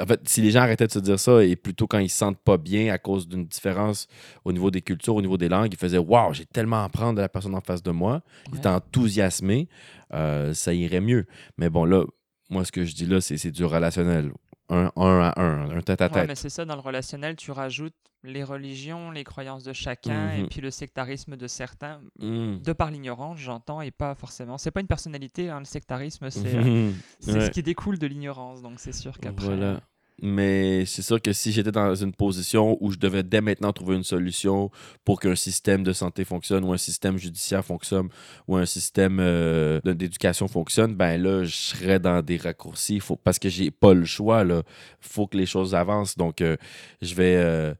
en fait, si les gens arrêtaient de se dire ça, et plutôt quand ils se sentent pas bien à cause d'une différence au niveau des cultures, au niveau des langues, ils faisaient Waouh, j'ai tellement à apprendre de la personne en face de moi, ils étaient enthousiasmés, euh, ça irait mieux. Mais bon, là, moi, ce que je dis là, c'est c'est du relationnel. Un, un à un, un tête à Ouais, mais tête. c'est ça, dans le relationnel, tu rajoutes les religions, les croyances de chacun, et Mhm. puis le sectarisme de certains, Mm. de par l'ignorance, j'entends, et pas forcément. C'est pas une personnalité, hein, le sectarisme, c'est euh, Ouais. ce qui découle de l'ignorance, donc c'est sûr qu'après. Voilà. Mais c'est sûr que si j'étais dans une position où je devais dès maintenant trouver une solution pour qu'un système de santé fonctionne ou un système judiciaire fonctionne ou un système euh, d'éducation fonctionne, ben là, je serais dans des raccourcis faut, parce que j'ai pas le choix. Il faut que les choses avancent. Donc, euh, je vais euh,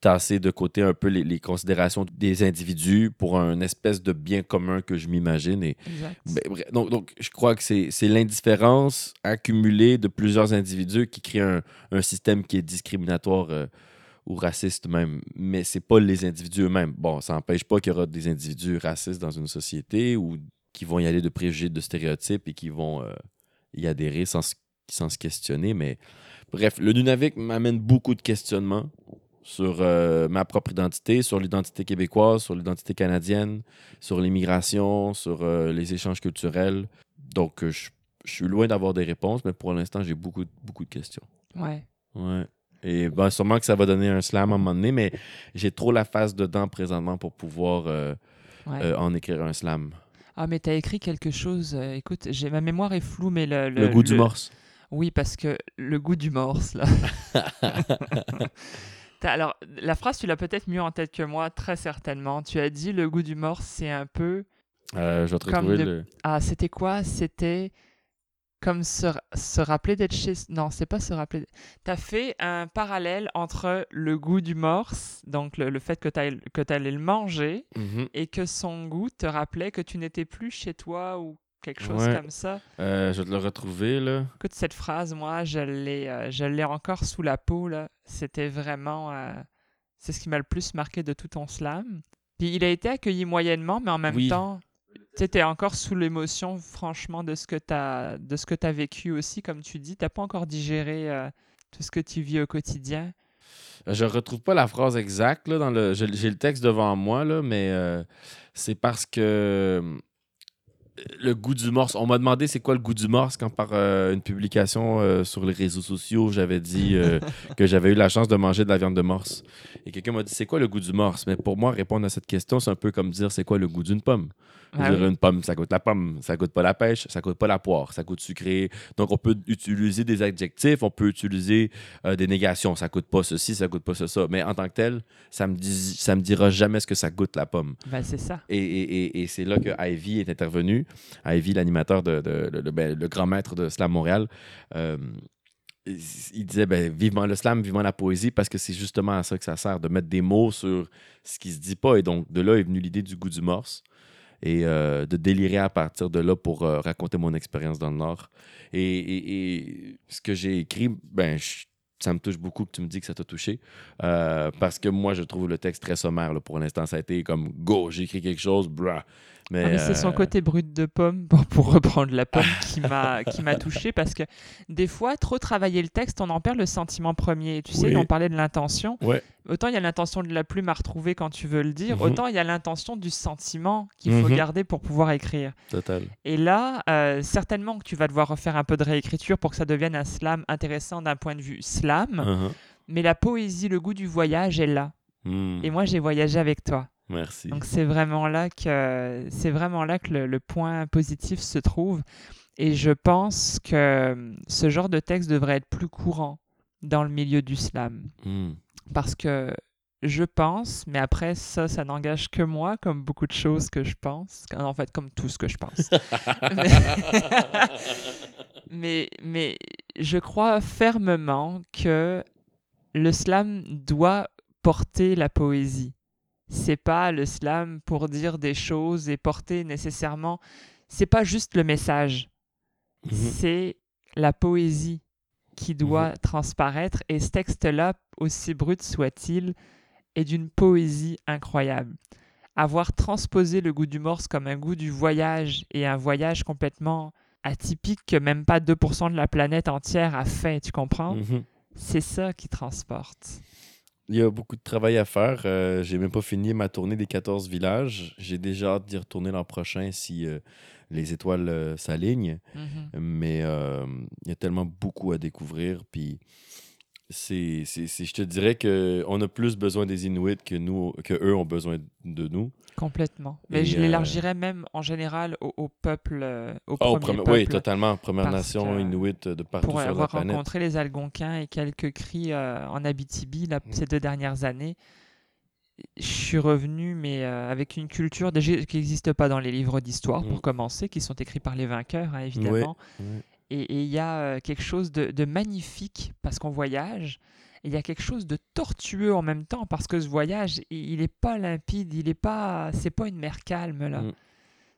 tasser de côté un peu les, les considérations des individus pour un espèce de bien commun que je m'imagine. Et ben, donc, donc, je crois que c'est c'est l'indifférence accumulée de plusieurs individus qui crée un, un système qui est discriminatoire euh, ou raciste même. Mais c'est pas les individus eux-mêmes. Bon, ça n'empêche pas qu'il y aura des individus racistes dans une société ou qui vont y aller de préjugés, de stéréotypes et qui vont euh, y adhérer sans, sans se questionner. Mais bref, le Nunavik m'amène beaucoup de questionnements sur euh, ma propre identité, sur l'identité québécoise, sur l'identité canadienne, sur l'immigration, sur euh, les échanges culturels. Donc, euh, je je suis loin d'avoir des réponses, mais pour l'instant, j'ai beaucoup, beaucoup de questions. Ouais. Ouais. Et ben, sûrement que ça va donner un slam à un moment donné, mais j'ai trop la face dedans présentement pour pouvoir ouais. en écrire un slam. Ah, mais t'as écrit quelque chose. écoute, j'ai ma mémoire est floue, mais le. Le, goût du morse. Oui, parce que le goût du morse, là. [LAUGHS] [LAUGHS] Alors, la phrase, tu l'as peut-être mieux en tête que moi, très certainement. Tu as dit le goût du morse, c'est un peu. Euh, je vais te Comme retrouver de- le... Ah, c'était quoi? C'était comme se, se rappeler d'être chez. Non, c'est pas se rappeler. T'as fait un parallèle entre le goût du morse, donc le, le fait que que t'allais le manger, Mhm. et que son goût te rappelait que tu n'étais plus chez toi ou quelque chose Ouais. comme ça. Euh, je vais te le retrouver, là. Écoute, cette phrase, moi, je l'ai, euh, je l'ai encore sous la peau, là. C'était vraiment... euh, c'est ce qui m'a le plus marqué de tout ton slam. Puis il a été accueilli moyennement, mais en même Oui. temps, tu étais encore sous l'émotion, franchement, de ce que tu as, de ce que as vécu aussi, comme tu dis. T'as pas encore digéré tout ce que tu vis au quotidien. Je retrouve pas la phrase exacte, là, dans le... J'ai le texte devant moi, là, mais euh, c'est parce que le goût du morse. On m'a demandé c'est quoi le goût du morse quand par euh, une publication euh, sur les réseaux sociaux, j'avais dit euh, [LAUGHS] que j'avais eu la chance de manger de la viande de morse. Et quelqu'un m'a dit c'est quoi le goût du morse? Mais pour moi, répondre à cette question, c'est un peu comme dire c'est quoi le goût d'une pomme? Ah oui. Une pomme, ça goûte la pomme, ça goûte pas la pêche, ça goûte pas la poire, ça goûte sucré. Donc, on peut utiliser des adjectifs, on peut utiliser euh, des négations. Ça goûte pas ceci, ça goûte pas ce, ça. Mais en tant que tel, ça me, ça me dira jamais ce que ça goûte la pomme. Ben, c'est ça. Et, et- et- et c'est là que Ivy est intervenu. Ivy, l'animateur, de, ben, le grand maître de Slam Montréal, euh, il il disait ben, vivement le slam, vivement la poésie, parce que c'est justement à ça que ça sert, de mettre des mots sur ce qui se dit pas. Et donc, de là est venue l'idée du goût du morse et euh, de délirer à partir de là pour euh, raconter mon expérience dans le Nord. Et, ce que j'ai écrit, ben, ça me touche beaucoup que tu me dis que ça t'a touché. Euh, parce que moi, je trouve le texte très sommaire. là. Pour l'instant, ça a été comme go, j'ai écrit quelque chose, brah. Mais, Ah, mais c'est son euh, côté brut de pomme, [LAUGHS] pour, pour reprendre la pomme, qui m'a qui m'a touché parce que des fois, trop travailler le texte, on en perd le sentiment premier. Tu sais, on parlait de l'intention. Ouais. Autant il y a l'intention de la plume à retrouver quand tu veux le dire, Mhm. autant il y a l'intention du sentiment qu'il faut Mhm. garder pour pouvoir écrire. Total. Et là, euh, certainement que tu vas devoir refaire un peu de réécriture pour que ça devienne un slam intéressant d'un point de vue slam. Uh-huh. Mais la poésie, le goût du voyage est là. Hmm. Et moi, j'ai voyagé avec toi. Merci. Donc c'est vraiment là que c'est vraiment là que le, le point positif se trouve. Et je pense que euh, ce genre de texte devrait être plus courant dans le milieu du slam. Hmm. Parce que je pense, mais après ça, ça n'engage que moi, comme beaucoup de choses que je pense. En fait, comme tout ce que je pense. [LAUGHS] mais, mais je crois fermement que le slam doit porter la poésie. C'est pas le slam pour dire des choses et porter nécessairement. C'est pas juste le message. Mhm. C'est la poésie qui doit transparaître. Et ce texte-là, aussi brut soit-il, est d'une poésie incroyable. Avoir transposé le goût du morse comme un goût du voyage et un voyage complètement atypique que même pas 2% de la planète entière a fait, tu comprends? Mhm. C'est ça qui transporte. Il y a beaucoup de travail à faire. Euh, j'ai même pas fini ma tournée des 14 villages. J'ai déjà hâte d'y retourner l'an prochain si euh, les étoiles euh, s'alignent. Mhm. Mais euh, il y a tellement beaucoup à découvrir. Puis c'est, je te dirais que on a plus besoin des Inuits que nous, que eux ont besoin de nous. Complètement. Mais Et, je euh, l'élargirais même en général au, au peuple, euh, au Oh, premier Premi- oui, peuple, totalement. Première Nation Inuit de partout pour sur la avoir planète. rencontré les Algonquins et quelques cris euh, en Abitibi là, Mm. ces deux dernières années. Je suis revenu, mais euh, avec une culture déjà qui n'existe pas dans les livres d'histoire, Mm. pour commencer, qui sont écrits par les vainqueurs, hein, évidemment. Et et il y a euh, quelque chose de, de magnifique parce qu'on voyage. Et il y a quelque chose de tortueux en même temps parce que ce voyage, il n'est pas limpide, il est pas, c'est pas une mer calme là. Mm.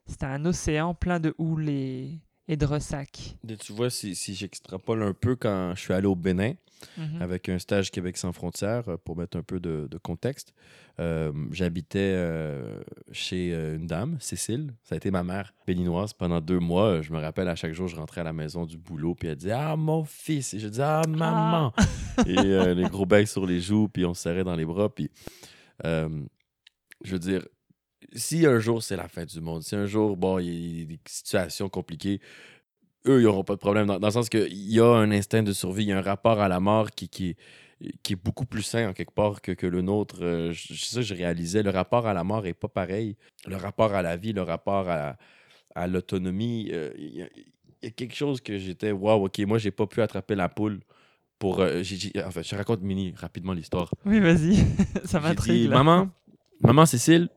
C'est un océan plein de houle et, et de ressacs. Et Tu vois, si, si j'extrapole un peu quand je suis allé au Bénin Mhm. avec un stage Québec sans frontières, euh, pour mettre un peu de, de contexte, euh, j'habitais euh, chez une dame, Cécile. Ça a été ma mère béninoise pendant deux mois. Je me rappelle, à chaque jour, je rentrais à la maison du boulot, puis elle disait Ah, mon fils. Et je disais Ah, maman. [LAUGHS] et euh, les gros becs sur les joues, puis on se serrait dans les bras. Puis, je veux dire, si un jour c'est la fin du monde, si un jour, bon, il y a des situations compliquées, eux, ils n'auront pas de problème. Dans, dans le sens qu'il y a un instinct de survie, il y a un rapport à la mort qui, qui, qui est beaucoup plus sain en quelque part que, que le nôtre. Euh, je- C'est ça que je réalisais. Le rapport à la mort est pas pareil. Le rapport à la vie, le rapport à, à l'autonomie, euh, il y, a- il y a quelque chose que j'étais, waouh, ok, moi, j'ai pas pu attraper la poule. Pour, euh, enfin, je raconte mini rapidement l'histoire. Oui, vas-y, [LAUGHS] ça m'intrigue. maman, maman Cécile,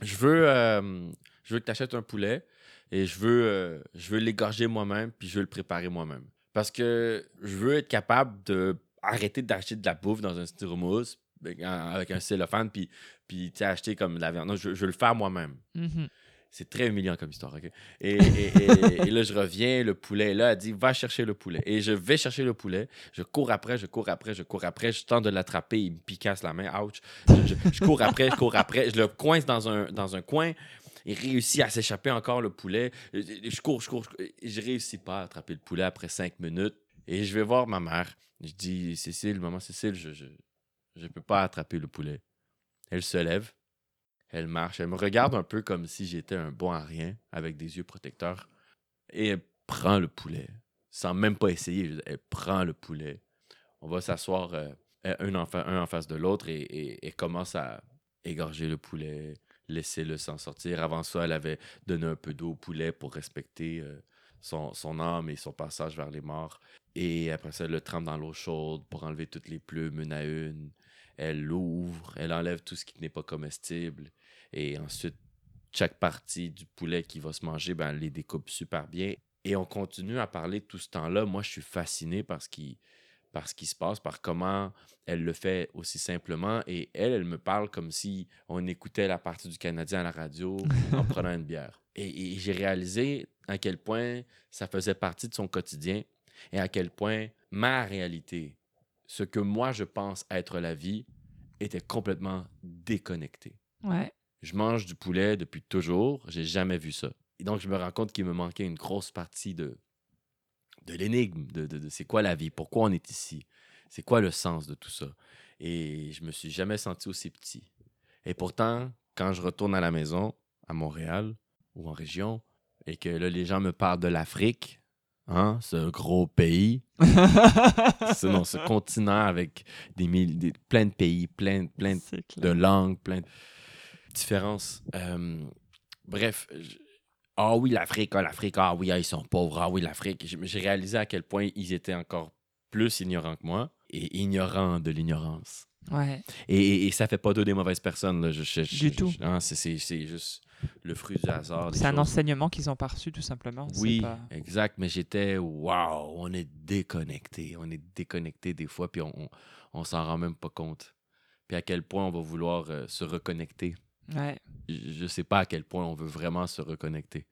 je veux, euh, je veux que tu achètes un poulet et je veux, euh, je veux l'égorger moi-même puis je veux le préparer moi-même. Parce que je veux être capable de arrêter d'acheter de la bouffe dans un styromousse avec un- cellophane puis, puis acheter comme de la viande. Non, je, veux le faire moi-même. Mhm. C'est très humiliant comme histoire, OK? Et, et- et- [LAUGHS] et là, je reviens, le poulet est là, elle dit, va chercher le poulet. Et je vais chercher le poulet, je cours après, je cours après, je cours après, je tente de l'attraper, il me picasse la main, ouch. Je, je- je cours après, je cours après, je le coince dans un, dans un coin, il réussit à s'échapper encore le poulet. Je, je cours, je cours, je cours. je réussis pas à attraper le poulet après cinq minutes. Et je vais voir ma mère. Je dis, Cécile, maman Cécile, je, je, je peux pas attraper le poulet. Elle se lève, elle marche, elle me regarde un peu comme si j'étais un bon à rien, avec des yeux protecteurs. Et elle prend le poulet, sans même pas essayer. Elle prend le poulet. On va s'asseoir euh, un, en face de l'autre et, et- et commence à égorger le poulet, laisser le sang sortir. Avant ça, elle avait donné un peu d'eau au poulet pour respecter euh, son, son âme et son passage vers les morts. Et après ça, elle le trempe dans l'eau chaude pour enlever toutes les plumes une à une. Elle l'ouvre, elle enlève tout ce qui n'est pas comestible. Et ensuite, chaque partie du poulet qui va se manger, ben, elle les découpe super bien. Et on continue à parler tout ce temps-là. Moi, je suis fasciné par ce qui, par ce qui se passe, par comment elle le fait aussi simplement. Et elle, elle me parle comme si on écoutait la partie du Canadien à la radio [LAUGHS] en prenant une bière. Et, et j'ai réalisé à quel point ça faisait partie de son quotidien et à quel point ma réalité, ce que moi je pense être la vie, était complètement déconnecté. Ouais. Je mange du poulet depuis toujours, j'ai jamais vu ça. Et donc, je me rends compte qu'il me manquait une grosse partie de, de l'énigme, de, de- de c'est quoi la vie, pourquoi on est ici, c'est quoi le sens de tout ça. Et je me suis jamais senti aussi petit. Et pourtant, quand je retourne à la maison, à Montréal ou en région, et que là, les gens me parlent de l'Afrique, hein, ce gros pays, [LAUGHS] ce, non, ce continent avec des, mille- des- plein de pays, plein, plein de langues, plein de différences. Euh, bref, ah oui, l'Afrique, ah, l'Afrique, ah oui, ah, ils sont pauvres, ah oui, l'Afrique. J'ai réalisé à quel point ils étaient encore plus ignorants que moi et ignorants de l'ignorance. Ouais. Et, et, ça fait pas d'eux des mauvaises personnes. Là. Je, je- je- Du tout. c'est- c'est c'est juste le fruit du hasard. C'est un choses. enseignement qu'ils ont pas reçu, tout simplement. Oui, pas- exact. Mais j'étais, waouh, on est déconnecté. On est déconnecté des fois, puis on, on, on s'en rend même pas compte. Puis à quel point on va vouloir euh, se reconnecter. Ouais. Je ne sais pas à quel point on veut vraiment se reconnecter.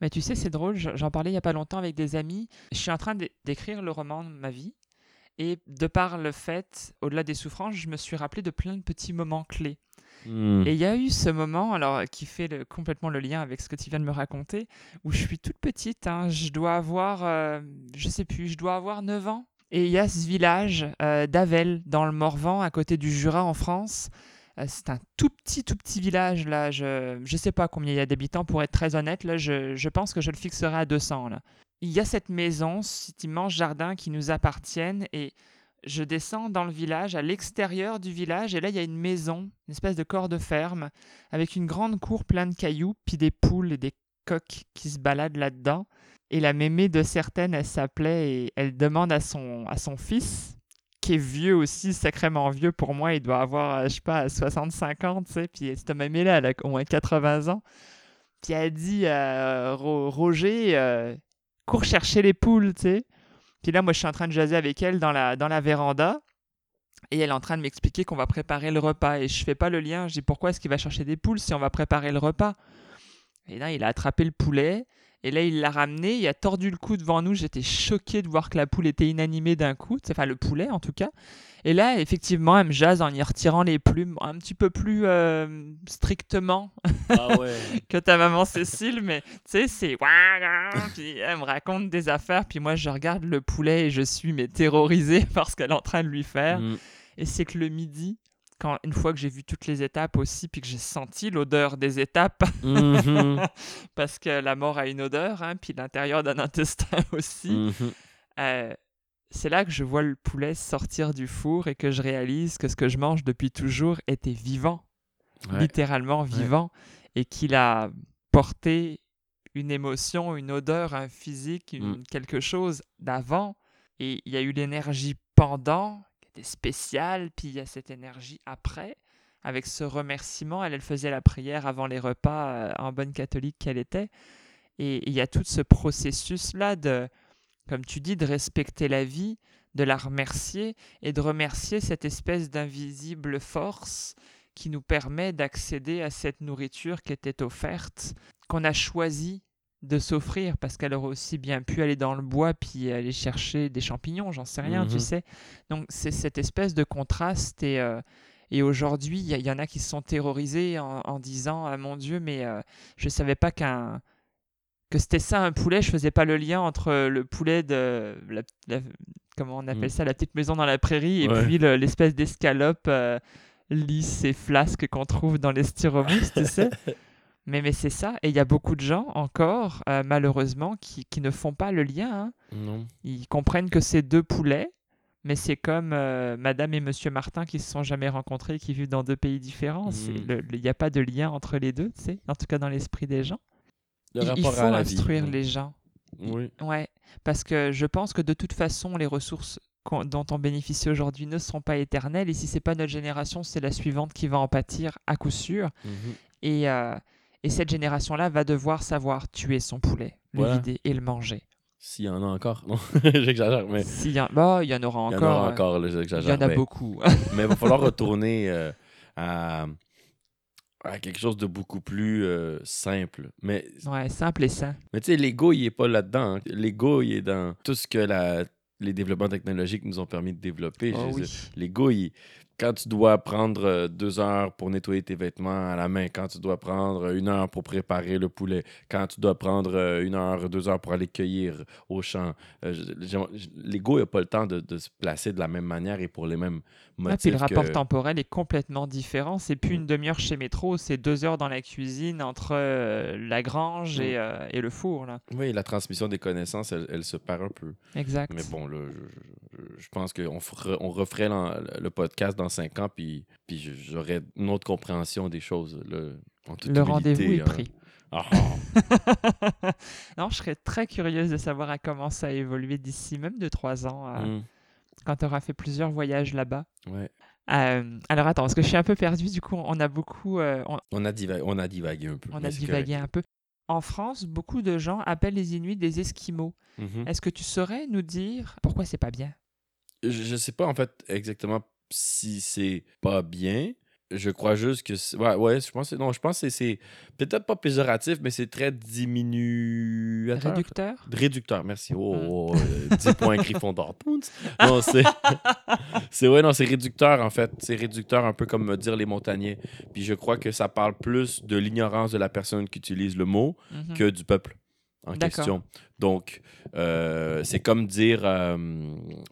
Mais tu sais, c'est drôle, j'en parlais il y a pas longtemps avec des amis. Je suis en train d'é- d'écrire le roman de ma vie. Et de par le fait, au-delà des souffrances, je me suis rappelé de plein de petits moments clés. Hmm. Et il y a eu ce moment, alors qui fait le- complètement le lien avec ce que tu viens de me raconter, où je suis toute petite, hein, je dois avoir, euh, je sais plus, je dois avoir 9 ans. Et il y a ce village euh, d'Avel, dans le Morvan, à côté du Jura en France. Euh, c'est un tout petit, tout petit village, là. Je ne sais pas combien il y a d'habitants, pour être très honnête. Là, je, je pense que je le fixerai à 200. Là. Il y a cette maison, cet immense jardin qui nous appartiennent. Et je descends dans le village, à l'extérieur du village, et là, il y a une maison, une espèce de corps de ferme, avec une grande cour pleine de cailloux, puis des poules et des coqs qui se baladent là-dedans. Et la mémé de certaines, elle s'appelait et elle demande à son, à son fils, qui est vieux aussi, sacrément vieux pour moi, il doit avoir, euh, je sais pas, 65 ans, tu sais, puis cette mémé-là, elle a au moins 80 ans. Puis elle dit à Roger, euh, cours chercher les poules, tu sais. Puis là, moi, je suis en train de jaser avec elle dans la, dans la véranda. Et elle est en train de m'expliquer qu'on va préparer le repas. Et je fais pas le lien. Je dis pourquoi est-ce qu'il va chercher des poules si on va préparer le repas? Et là, il a attrapé le poulet. Et là, il l'a ramené, il a tordu le cou devant nous. J'étais choqué de voir que la poule était inanimée d'un coup, enfin le poulet en tout cas. Et là, effectivement, elle me jase en y retirant les plumes un petit peu plus euh, strictement ah [LAUGHS] que ta maman Cécile, mais tu sais, c'est. Puis elle me raconte des affaires, puis moi, je regarde le poulet et je suis mais terrorisé [LAUGHS] par ce qu'elle est en train de lui faire. Mm. Et c'est que le midi, quand, une fois que j'ai vu toutes les étapes aussi, puis que j'ai senti l'odeur des étapes, mhm. [LAUGHS] parce que la mort a une odeur, hein, puis l'intérieur d'un intestin [LAUGHS] aussi, mhm. euh, c'est là que je vois le poulet sortir du four et que je réalise que ce que je mange depuis toujours était vivant, littéralement vivant, et qu'il a porté une émotion, une odeur, un physique, mm. quelque chose d'avant, et il y a eu l'énergie pendant, était spéciale, puis il y a cette énergie après. Avec ce remerciement, elle, elle faisait la prière avant les repas euh, en bonne catholique qu'elle était. Et il y a tout ce processus-là de, comme tu dis, de respecter la vie, de la remercier et de remercier cette espèce d'invisible force qui nous permet d'accéder à cette nourriture qui était offerte, qu'on a choisi de s'offrir parce qu'elle aurait aussi bien pu aller dans le bois puis aller chercher des champignons, j'en sais rien, tu mhm. sais. Donc c'est cette espèce de contraste et, euh, et aujourd'hui, il y, en a qui se sont terrorisés en, disant ah, mon Dieu, mais euh, je ne savais pas qu'un que c'était ça un poulet, je faisais pas le lien entre le poulet de la, comment on appelle mm. ça la petite maison dans la prairie et puis l'espèce d'escalope euh, lisse et flasque qu'on trouve dans les styromousse, tu sais. [LAUGHS] Mais, mais c'est ça, et il y a beaucoup de gens encore, euh, malheureusement, qui, qui, ne font pas le lien. Hein. Ils comprennent que c'est deux poulets, mais c'est comme euh, Madame et Monsieur Martin qui se sont jamais rencontrés, qui vivent dans deux pays différents. Mm. Il n'y a pas de lien entre les deux, tu sais, en tout cas dans l'esprit des gens. il, faut instruire les gens. Oui. Ouais, parce que je pense que de toute façon, les ressources dont on bénéficie aujourd'hui ne sont pas éternelles, et si c'est pas notre génération, c'est la suivante qui va en pâtir à coup sûr. Mhm. Et euh, et cette génération-là va devoir savoir tuer son poulet, le vider et le manger. S'il y en a encore, non, [LAUGHS] j'exagère, mais... S'il y, en... bah, il y en aura encore. Il y en aura encore, j'exagère. Il y en a beaucoup. [LAUGHS] mais il va falloir retourner euh, à... à, quelque chose de beaucoup plus euh, simple. Mais... Ouais, simple et sain. Mais tu sais, l'ego, il n'est pas là-dedans. Hein. L'ego, il est dans tout ce que la... les développements technologiques nous ont permis de développer. Oh, oui. L'ego, il quand tu dois prendre euh, deux heures pour nettoyer tes vêtements à la main, quand tu dois prendre une heure pour préparer le poulet, quand tu dois prendre euh, une heure, deux heures pour aller cueillir au champ, euh, l'ego n'a pas le temps de, se placer de la même manière et pour les mêmes puis le rapport temporel est complètement différent. C'est plus une demi-heure chez Métro, c'est deux heures dans la cuisine entre la grange et, mm. et, le four. Là. Oui, la transmission des connaissances, elle, se perd un peu. Exact. Mais bon, là, je, pense qu'on on referait le podcast dans cinq ans, puis, puis j'aurais une autre compréhension des choses. le rendez-vous est hein. pris. Ah. [LAUGHS] non, je serais très curieuse de savoir à comment ça a évolué d'ici même de trois ans. Quand tu auras fait plusieurs voyages là-bas. Ouais. Euh, alors attends, parce que je suis un peu perdu, du coup on a beaucoup... Euh, on... a divagué, on a divagué un peu. On a divagué un peu. En France, beaucoup de gens appellent les Inuits des Esquimaux. Mhm. Est-ce que tu saurais nous dire pourquoi c'est pas bien? Je ne sais pas en fait exactement si c'est pas bien. Je crois juste que. Ouais, ouais, je pense, non, je pense que c'est peut-être pas péjoratif, mais c'est très diminuateur. Réducteur? Réducteur, merci. Oh, 10 hmm. points Gryffondor. Non, c'est. [LAUGHS] c'est ouais, non, c'est réducteur en fait. C'est réducteur un peu comme me dire les montagnais. Puis je crois que ça parle plus de l'ignorance de la personne qui utilise le mot mhm. que du peuple en question. Donc, euh, c'est comme dire. Euh,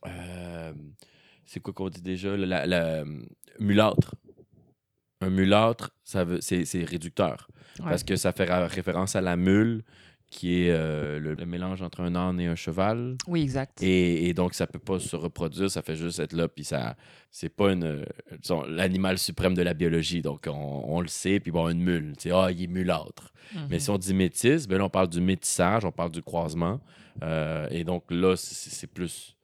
euh, c'est quoi qu'on dit déjà? La, la, mulâtre. Un mulâtre, ça veut, c'est, réducteur. Parce que ça fait référence à la mule qui est euh, le, le mélange entre un âne et un cheval. Oui, exact. Et, et donc, ça peut pas se reproduire, ça fait juste être là, puis ça, c'est pas une, euh, disons, l'animal suprême de la biologie, donc on, on le sait, puis bon, une mule, tu sais, ah, il est mulâtre. Mais Mhm. si on dit métis, ben là, on parle du métissage, on parle du croisement, euh, et donc là, c'est c'est plus,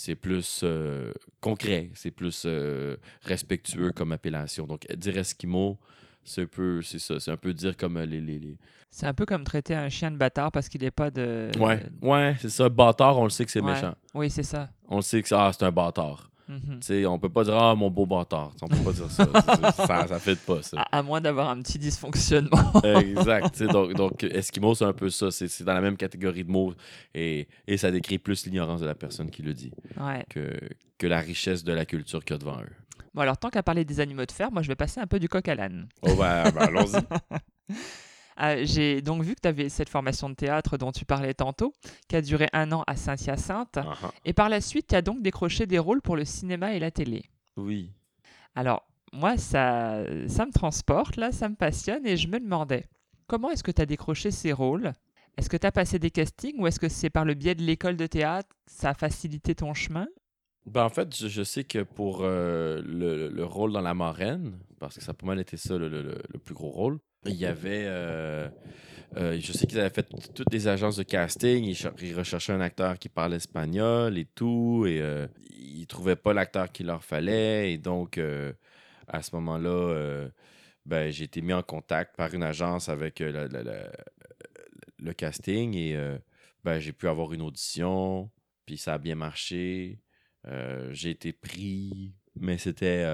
c'est plus euh, concret, c'est plus euh, respectueux comme appellation. Donc, dire esquimau, c'est un peu, c'est ça, c'est un peu dire comme euh, les, les, les- C'est un peu comme traiter un chien de bâtard parce qu'il n'est pas de. Ouais, ouais, c'est ça, bâtard, on le sait que c'est Ouais. méchant. Oui, c'est ça. On le sait que ah, c'est un bâtard. Tu sais, on peut pas dire Ah, mon beau bâtard. On peut pas dire ça. [LAUGHS] Ça. Ça fait pas ça. À, à moins d'avoir un petit dysfonctionnement. [LAUGHS] exact. Donc, donc, Esquimau, c'est un peu ça. C'est dans la même catégorie de mots et, et ça décrit plus l'ignorance de la personne qui le dit ouais. que, que la richesse de la culture qu'il y a devant eux. Bon, alors, tant qu'à parler des animaux de ferme, moi, je vais passer un peu du coq à l'âne. Oh, ben, ben, allons-y. [LAUGHS] Euh, J'ai donc vu que tu avais cette formation de théâtre dont tu parlais tantôt, qui a duré un an à Saint-Hyacinthe. Ah, ah. Et par la suite, tu as donc décroché des rôles pour le cinéma et la télé. Oui. Alors, moi, ça, ça me transporte, là, ça me passionne et je me demandais, comment est-ce que tu as décroché ces rôles? Est-ce que tu as passé des castings ou est-ce que c'est par le biais de l'école de théâtre ça a facilité ton chemin? Ben, en fait, je, je sais que pour euh, le, le rôle dans La Marraine, parce que ça a pas mal été ça le, le- le- le plus gros rôle, il y avait. euh, euh, je sais qu'ils avaient fait toutes les agences de casting, ils, cher- ils recherchaient un acteur qui parle espagnol et tout, et euh, ils trouvaient pas l'acteur qu'il leur fallait, et donc euh, à ce moment-là, ben, j'ai été mis en contact par une agence avec le casting, et ben, j'ai pu avoir une audition, puis ça a bien marché. J'ai été pris, mais c'était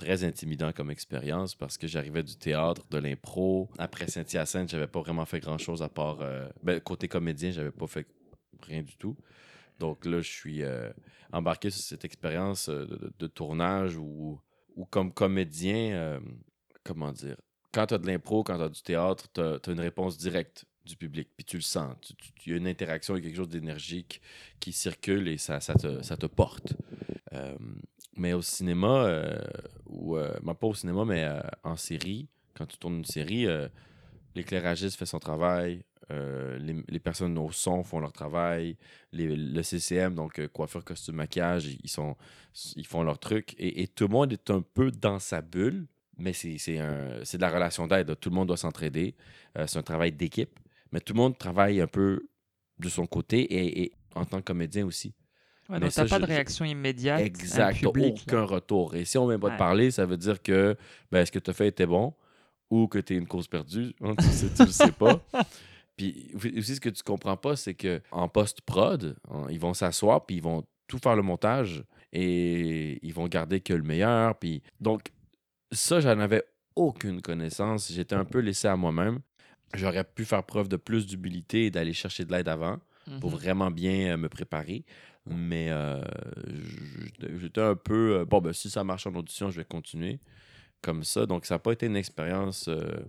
très intimidant comme expérience parce que j'arrivais du théâtre, de l'impro. Après Saint-Hyacinthe, j'avais pas vraiment fait grand-chose à part... euh, ben, côté comédien, j'avais pas fait rien du tout. Donc là, je suis euh, embarqué sur cette expérience euh, de, tournage où, où comme comédien, comment dire, quand tu as de l'impro, quand tu as du théâtre, tu as, une réponse directe du public, puis tu le sens. Il y a une interaction, il y a quelque chose d'énergique qui circule et ça, ça, te, ça te porte. Mais au cinéma, euh, ou euh, ben, pas au cinéma, mais euh, en série, quand tu tournes une série, l'éclairagiste fait son travail, les, personnes au son font leur travail, les- le CCM, donc coiffure, costume, maquillage, ils, sont, ils font leur truc. Et, tout le monde est un peu dans sa bulle, mais c'est de la relation d'aide. Tout le monde doit s'entraider. C'est un travail d'équipe. Mais tout le monde travaille un peu de son côté et, et en tant que comédien aussi. Ouais, Mais t'as pas de réaction immédiate. Exact. T'as là. aucun retour. Et si on ne vient pas Ouais. te parler, ça veut dire que ben, ce que tu as fait était bon? Ou que tu es une cause perdue. Hein, tu sais, tu le sais pas. [LAUGHS] Puis aussi, ce que tu comprends pas, c'est que en post-prod, hein, ils vont s'asseoir puis ils vont tout faire le montage et ils vont garder que le meilleur. Puis donc, ça, j'en avais aucune connaissance. J'étais un peu laissé à moi-même. J'aurais pu faire preuve de plus d'humilité et d'aller chercher de l'aide avant pour Mhm. vraiment bien euh, me préparer. Mais euh, j'étais- un peu. euh, bon, ben, si ça marche en audition, je vais continuer comme ça. Donc, ça n'a pas été une expérience. euh,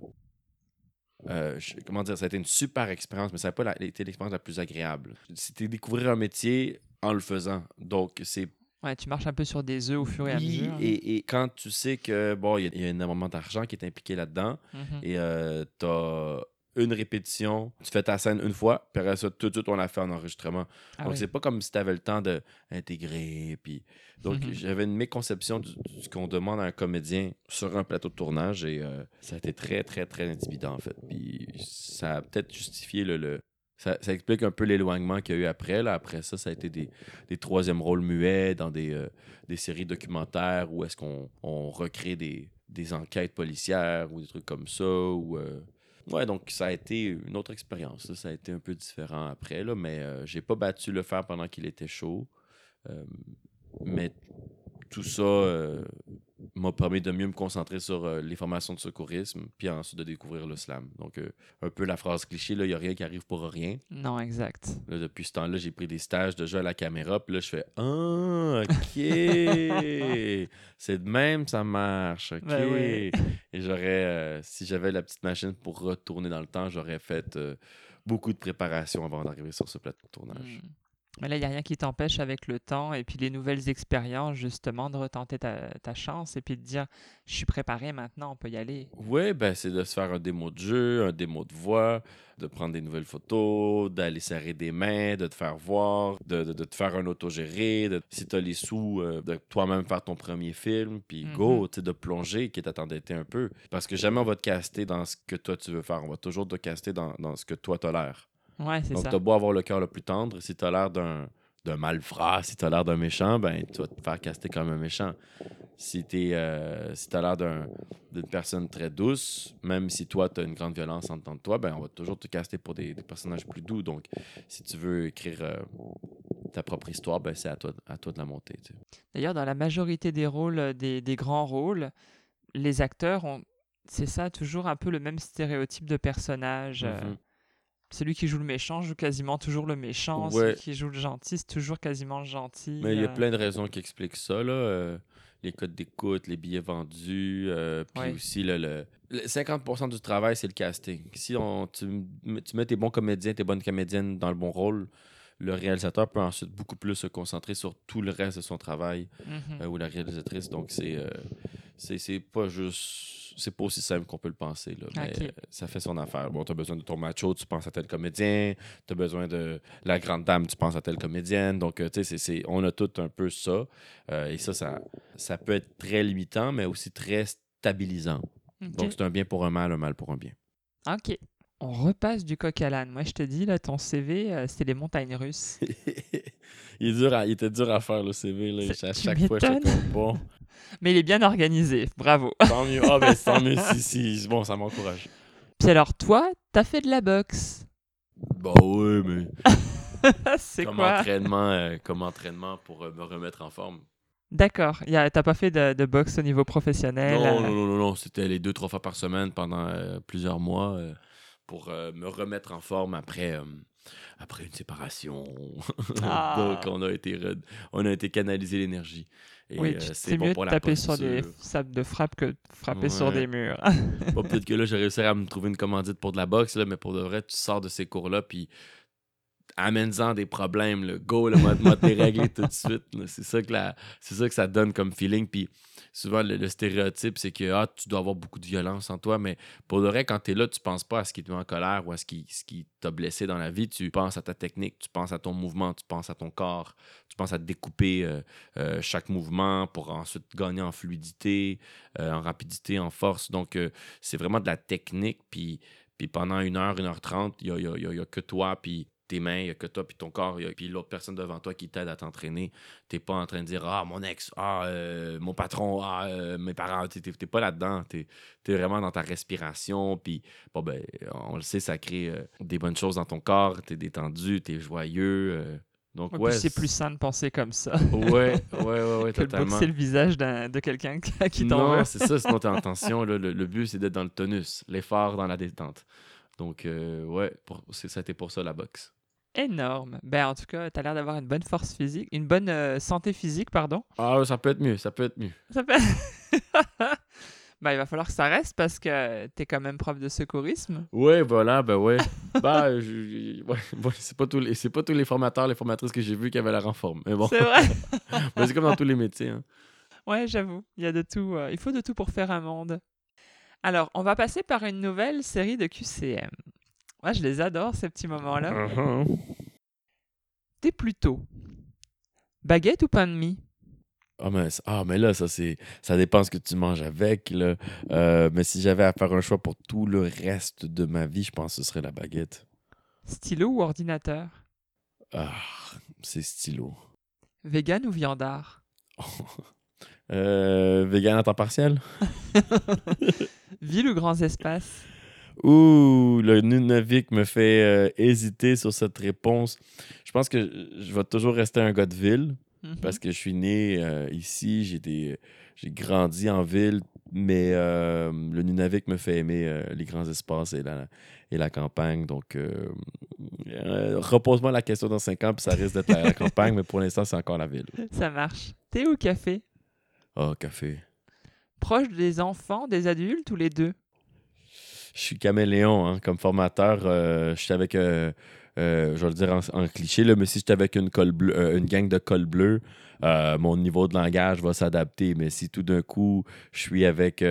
euh, comment dire Ça a été une super expérience, mais ça n'a pas la- été l'expérience la plus agréable. C'était découvrir un métier en le faisant. Donc, c'est Ouais, tu marches un peu sur des œufs au fur et à mesure. hein. et, et quand tu sais que bon, il y a- il y, a énormément d'argent qui est impliqué là-dedans, Mhm. et euh, t'as une répétition, tu fais ta scène une fois, puis après ça, tout de suite, on l'a fait en enregistrement. Ah Donc, oui. c'est pas comme si tu avais le temps d'intégrer. Puis... Donc, Mhm. j'avais une méconception de ce qu'on demande à un comédien sur un plateau de tournage et euh, ça a été très, très, très intimidant, en fait. Puis ça a peut-être justifié le. le- Ça, ça explique un peu l'éloignement qu'il y a eu après. Là. Après ça, ça a été des, des troisièmes rôles muets dans des, euh, des séries documentaires où est-ce qu'on on recrée des, des enquêtes policières ou des trucs comme ça. Ou, euh, Ouais, donc ça a été une autre expérience. Ça a été un peu différent après, là, mais euh, j'ai pas battu le fer pendant qu'il était chaud. Euh, mais tout ça euh, m'a permis de mieux me concentrer sur euh, les formations de secourisme, puis ensuite de découvrir le slam. Donc, euh, un peu la phrase cliché, il n'y a rien qui arrive pour rien. Non, exact. Là, depuis ce temps-là, j'ai pris des stages de jeu à la caméra, puis là, je fais Ah, OK. [LAUGHS] C'est de même, ça marche. OK. Ben oui. Et j'aurais, euh, si j'avais la petite machine pour retourner dans le temps, j'aurais fait beaucoup de préparation avant d'arriver sur ce plateau de tournage. Mm. Mais là, il n'y a rien qui t'empêche avec le temps et puis les nouvelles expériences, justement, de retenter ta, ta chance et puis de dire Je suis préparé maintenant, on peut y aller. Oui, ben, c'est de se faire un démo de jeu, un démo de voix, de prendre des nouvelles photos, d'aller serrer des mains, de te faire voir, de, de, de te faire un autogéré, de, si tu as les sous, euh, de toi-même faire ton premier film, puis Mhm. go, tu sais, de plonger, qui t'endetter un peu. Parce que jamais on va te caster dans ce que toi tu veux faire. On va toujours te caster dans, dans ce que toi l'air. Ouais, c'est Donc, ça. t'as beau avoir le cœur le plus tendre, si t'as l'air d'un d'un malfrat, si t'as l'air d'un méchant, ben tu vas te faire caster comme un méchant. Si t'es euh, si t'as l'air d'un- d'une personne très douce, même si toi t'as une grande violence en dedans de toi, ben on va toujours te caster pour des, des personnages plus doux. Donc, si tu veux écrire euh, ta propre histoire, ben c'est à toi, à toi de la monter. tu sais. D'ailleurs, dans la majorité des rôles, euh, des, des grands rôles, les acteurs ont, c'est ça, toujours un peu le même stéréotype de personnage. euh, Mhm. Celui qui joue le méchant joue quasiment toujours le méchant. Ouais. Celui qui joue le gentil, c'est toujours quasiment le gentil. Mais il y a euh. plein de raisons qui expliquent ça. Là. euh, les codes d'écoute, les billets vendus, euh, puis Ouais. aussi le, le- le 50% du travail, c'est le casting. Si on, tu, tu mets tes bons comédiens, tes bonnes comédiennes dans le bon rôle, le réalisateur peut ensuite beaucoup plus se concentrer sur tout le reste de son travail Mhm. euh, ou la réalisatrice. Donc, c'est c'est pas juste. C'est pas aussi simple qu'on peut le penser. Là, mais euh, ça fait son affaire. Bon, tu as besoin de ton macho, tu penses à tel comédien. Tu as besoin de la grande dame, tu penses à telle comédienne. Donc, euh, tu sais, on a tout un peu ça. Euh, et ça, ça, ça peut être très limitant, mais aussi très stabilisant. Donc, c'est un bien pour un mal, un mal pour un bien. Ok. On repasse du coq à l'âne. Moi, je te dis, là, ton CV, euh, c'est les montagnes russes. [LAUGHS] il, est dur à- il était dur à faire le CV. Là. À chaque fois, comme bon. [LAUGHS] Mais il est bien organisé. Bravo. Tant mieux. Ah, ben, tant mieux si, si. [LAUGHS] Bon, ça m'encourage. Puis alors, toi, t'as fait de la boxe. Bah oui, mais. c'est comme quoi? entraînement, euh, comme entraînement pour euh, me remettre en forme. D'accord. T'as pas fait de, de boxe au niveau professionnel Non, euh, non, non, non, non, c'était les deux, trois fois par semaine pendant plusieurs mois pour euh, me remettre en forme après, euh, après une séparation. [LAUGHS] Ah. [LAUGHS] Donc, on a été, re- on a été canaliser l'énergie. Et Oui, euh, c'est bon mieux pour de la taper sur des sables de frappe que de frapper sur des murs. Bon, [LAUGHS] peut-être que là, j'ai réussi à me trouver une commandite pour de la boxe, là, mais pour de vrai, tu sors de ces cours-là, puis amène-en des problèmes, le go, le mode, mode régler tout de suite. C'est ça, que la- ça que ça donne comme feeling. Puis souvent, le, le stéréotype, c'est que ah, tu dois avoir beaucoup de violence en toi, mais pour de vrai, quand tu es là, tu penses pas à ce qui te met en colère ou à ce qui, ce t'a blessé dans la vie. Tu penses à ta technique, tu penses à ton mouvement, tu penses à ton corps, tu penses à découper euh, euh, chaque mouvement pour ensuite gagner en fluidité, euh, en rapidité, en force. Donc, c'est vraiment de la technique. Puis, pendant une heure, une heure trente, il n'y a que toi, puis tes mains, il n'y a que toi, puis ton corps, il y a- puis l'autre personne devant toi qui t'aide à t'entraîner. Tu n'es pas en train de dire Ah, mon ex, ah, euh, mon patron, ah, euh, mes parents. Tu n'es pas là-dedans. Tu es, vraiment dans ta respiration. Puis, bon, ben, on le sait, ça crée euh, des bonnes choses dans ton corps. Tu es détendu, tu es joyeux. donc, Ouais, c'est plus sain de penser comme ça Ouais, ouais, ouais, [LAUGHS] ouais, que totalement. boxer le visage de quelqu'un qui- t'en Non, c'est ça, sinon t'es en [LAUGHS] tension. là. Le, le but, c'est d'être dans le tonus, l'effort dans la détente. Donc, euh, ouais, pour, c'est- ça a été pour ça la boxe. Énorme. Ben, en tout cas, t'as l'air d'avoir une bonne force physique, une bonne euh, santé physique, pardon. Ah, ça peut être mieux, ça peut être mieux. Ça fait... [LAUGHS] ben, il va falloir que ça reste parce que t'es quand même prof de secourisme. Ouais, voilà, ben ouais. [LAUGHS] je- je- ouais, [LAUGHS] bon, c'est pas tous les, c'est pas tous les formateurs, les formatrices que j'ai vus qui avaient l'air en forme. Mais bon, C'est vrai. mais c'est comme dans tous les métiers. hein. Ouais, j'avoue. Il y a de tout. euh, il faut de tout pour faire un monde. Alors, on va passer par une nouvelle série de QCM. Moi, je les adore, ces petits moments-là. Uh-huh. T'es plutôt baguette ou pain de mie? Ah, mais, ah, mais là, ça, c'est, ça dépend ce que tu manges avec. Là. Euh, mais si j'avais à faire un choix pour tout le reste de ma vie, je pense que ce serait la baguette. Stylo ou ordinateur? Ah, c'est stylo. Vegan ou viandard? [LAUGHS] Euh, vegan à temps partiel? [LAUGHS] Ville ou grands espaces? Ouh, le Nunavik me fait euh, hésiter sur cette réponse. Je pense que je vais toujours rester un gars de ville Mhm. parce que je suis né euh, ici, j'ai des- j'ai grandi en ville, mais euh, le Nunavik me fait aimer euh, les grands espaces et la, et la campagne. Donc, euh, euh, repose-moi la question dans cinq ans, puis ça risque d'être la, la campagne, mais pour l'instant, c'est encore la ville. [LAUGHS] Ça marche. Thé ou café? Oh, café. Proche des enfants, des adultes ou les deux? Je suis caméléon, hein, comme formateur. euh, je suis avec euh, euh, je vais le dire en, en cliché, là, mais si j'étais avec une, col bleu, une gang de col bleu, mon niveau de langage va s'adapter. Mais si tout d'un coup, je suis avec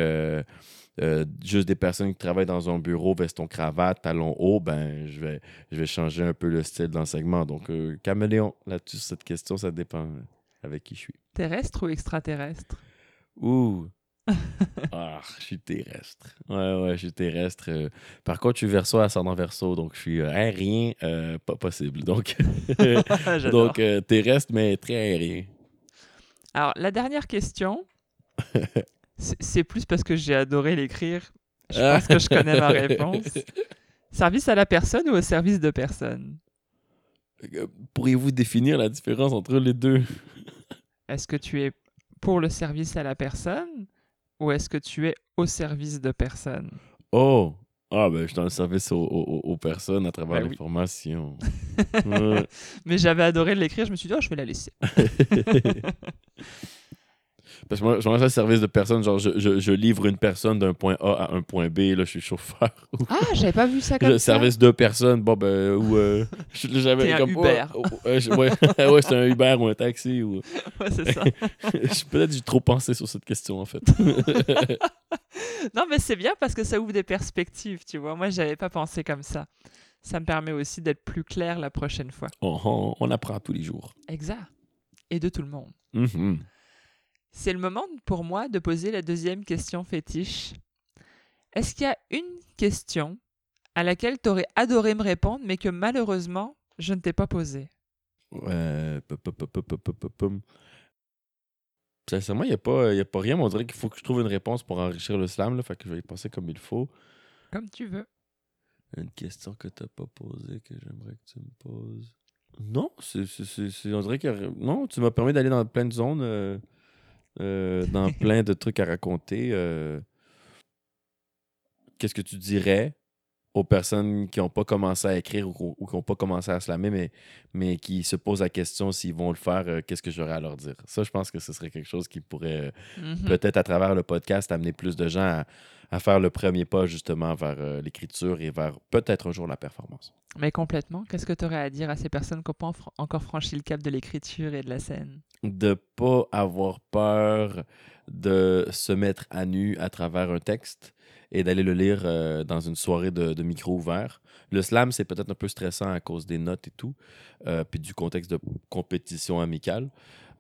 juste des personnes qui travaillent dans un bureau, veston cravate, talons hauts, ben, je vais, je vais changer un peu le style d'enseignement. Donc, caméléon, là-dessus, cette question, ça dépend avec qui je suis. Terrestre ou extraterrestre? Ouh! [LAUGHS] ah, je suis terrestre. Ouais, ouais, je suis terrestre. Euh, par contre, je suis verso, ascendant verso, donc je suis euh, aérien, euh, pas possible. Donc, [LAUGHS] donc euh, terrestre, mais très aérien. Alors, la dernière question, [LAUGHS] c'est plus parce que j'ai adoré l'écrire. Je pense que je connais ma réponse. Service à la personne ou au service de personne? Pourriez-vous définir la différence entre les deux? Est-ce que tu es pour le service à la personne ou est-ce que tu es au service de personne? Oh! Ah, ben, je suis dans le service aux, aux- aux personnes à travers Ben oui. l'information. [LAUGHS] Ouais. Mais j'avais adoré l'écrire, je me suis dit, oh, je vais la laisser. [LAUGHS] Parce que moi, je dans le service de personnes, genre, je, je- je livre une personne d'un point A à un point B, là, je suis chauffeur. [LAUGHS] Ah, j'avais pas vu ça comme Le ça. service de personnes, bon, ben, ou. euh, [LAUGHS] je- j'avais un comme. Uber. oh, oh, euh, ouais, [LAUGHS] ouais c'est un Uber ou un taxi. Ou... Ouais, c'est ça. Je- Peut-être que j'ai trop pensé sur cette question, en fait. Non, mais c'est bien parce que ça ouvre des perspectives, tu vois. Moi, j'avais pas pensé comme ça. Ça me permet aussi d'être plus clair la prochaine fois. on, on- on apprend tous les jours. Exact. Et de tout le monde. Mhm. C'est le moment pour moi de poser la deuxième question fétiche. Est-ce qu'il y a une question à laquelle tu aurais adoré me répondre, mais que malheureusement, je ne t'ai pas posée? Euh, Sincèrement, il n'y a, pas, rien. Mais on dirait qu'il faut que je trouve une réponse pour enrichir le slam. Là, fait que je vais y penser comme il faut. Comme tu veux. Une question que tu n'as pas posée, que j'aimerais que tu me poses. Non, c'est, on dirait que. Non, tu m'as permis d'aller dans plein de zones. Euh, euh, dans plein de trucs à raconter. euh. Qu'est-ce que tu dirais? Aux personnes qui n'ont pas commencé à écrire ou, qui n'ont pas commencé à slammer, mais, mais qui se posent la question s'ils vont le faire, euh, qu'est-ce que j'aurais à leur dire? Ça, je pense que ce serait quelque chose qui pourrait euh, Mhm. peut-être à travers le podcast, amener plus de gens à, à faire le premier pas justement vers euh, l'écriture et vers peut-être un jour la performance. Mais complètement. Qu'est-ce que tu aurais à dire à ces personnes qui n'ont pas en- encore franchi le cap de l'écriture et de la scène? De pas avoir peur de se mettre à nu à travers un texte et d'aller le lire euh, dans une soirée de, de micro ouvert. Le slam, c'est peut-être un peu stressant à cause des notes et tout, euh, puis du contexte de compétition amicale.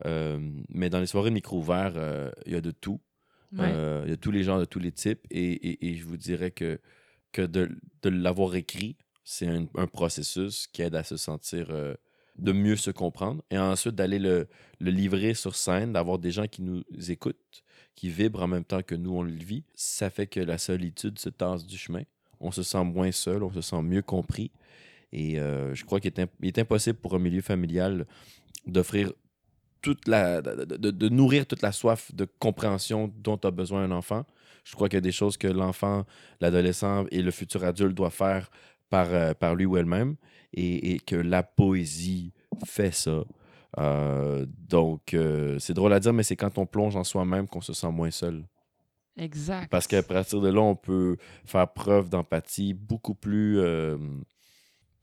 Euh, mais dans les soirées de micro ouvert, il y a de tout. Ouais. Il y a tous les genres de tous les types. Et, et- et je vous dirais que, que de, de l'avoir écrit, c'est un, un processus qui aide à se sentir, de mieux se comprendre. Et ensuite, d'aller le, le livrer sur scène, d'avoir des gens qui nous écoutent, qui vibrent en même temps que nous, on le vit. Ça fait que la solitude se tasse du chemin. On se sent moins seul, on se sent mieux compris. Et euh, je crois qu'il est, impossible pour un milieu familial d'offrir toute la, de, nourrir toute la soif de compréhension dont a besoin un enfant. Je crois qu'il y a des choses que l'enfant, l'adolescent et le futur adulte doivent faire par, euh, lui ou elle-même et, et que la poésie fait ça. Euh, donc, euh, c'est drôle à dire, mais c'est quand on plonge en soi-même qu'on se sent moins seul. Exact. Parce qu'à partir de là, on peut faire preuve d'empathie beaucoup plus euh,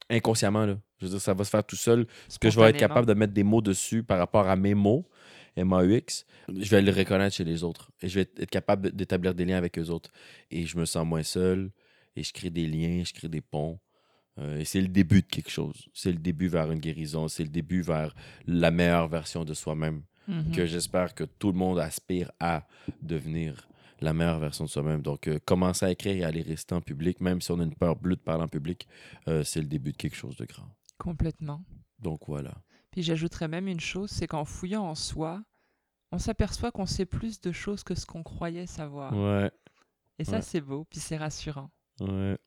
inconsciemment. Là. Je veux dire, ça va se faire tout seul. Ce que je vais être capable de mettre des mots dessus par rapport à mes mots, M-A-U-X, je vais les reconnaître chez les autres. Et je vais être capable d'établir des liens avec eux autres. Et je me sens moins seul. Et je crée des liens, je crée des ponts. Euh, et c'est le début de quelque chose. C'est le début vers une guérison. C'est le début vers la meilleure version de soi-même Mhm. que j'espère que tout le monde aspire à devenir la meilleure version de soi-même. Donc, euh, commencer à écrire et à aller rester en public, même si on a une peur bleue de parler en public, euh, c'est le début de quelque chose de grand. Complètement. Donc, voilà. Puis j'ajouterais même une chose, c'est qu'en fouillant en soi, on s'aperçoit qu'on sait plus de choses que ce qu'on croyait savoir. Ouais, Et ça, ouais. c'est beau, puis c'est rassurant. ouais.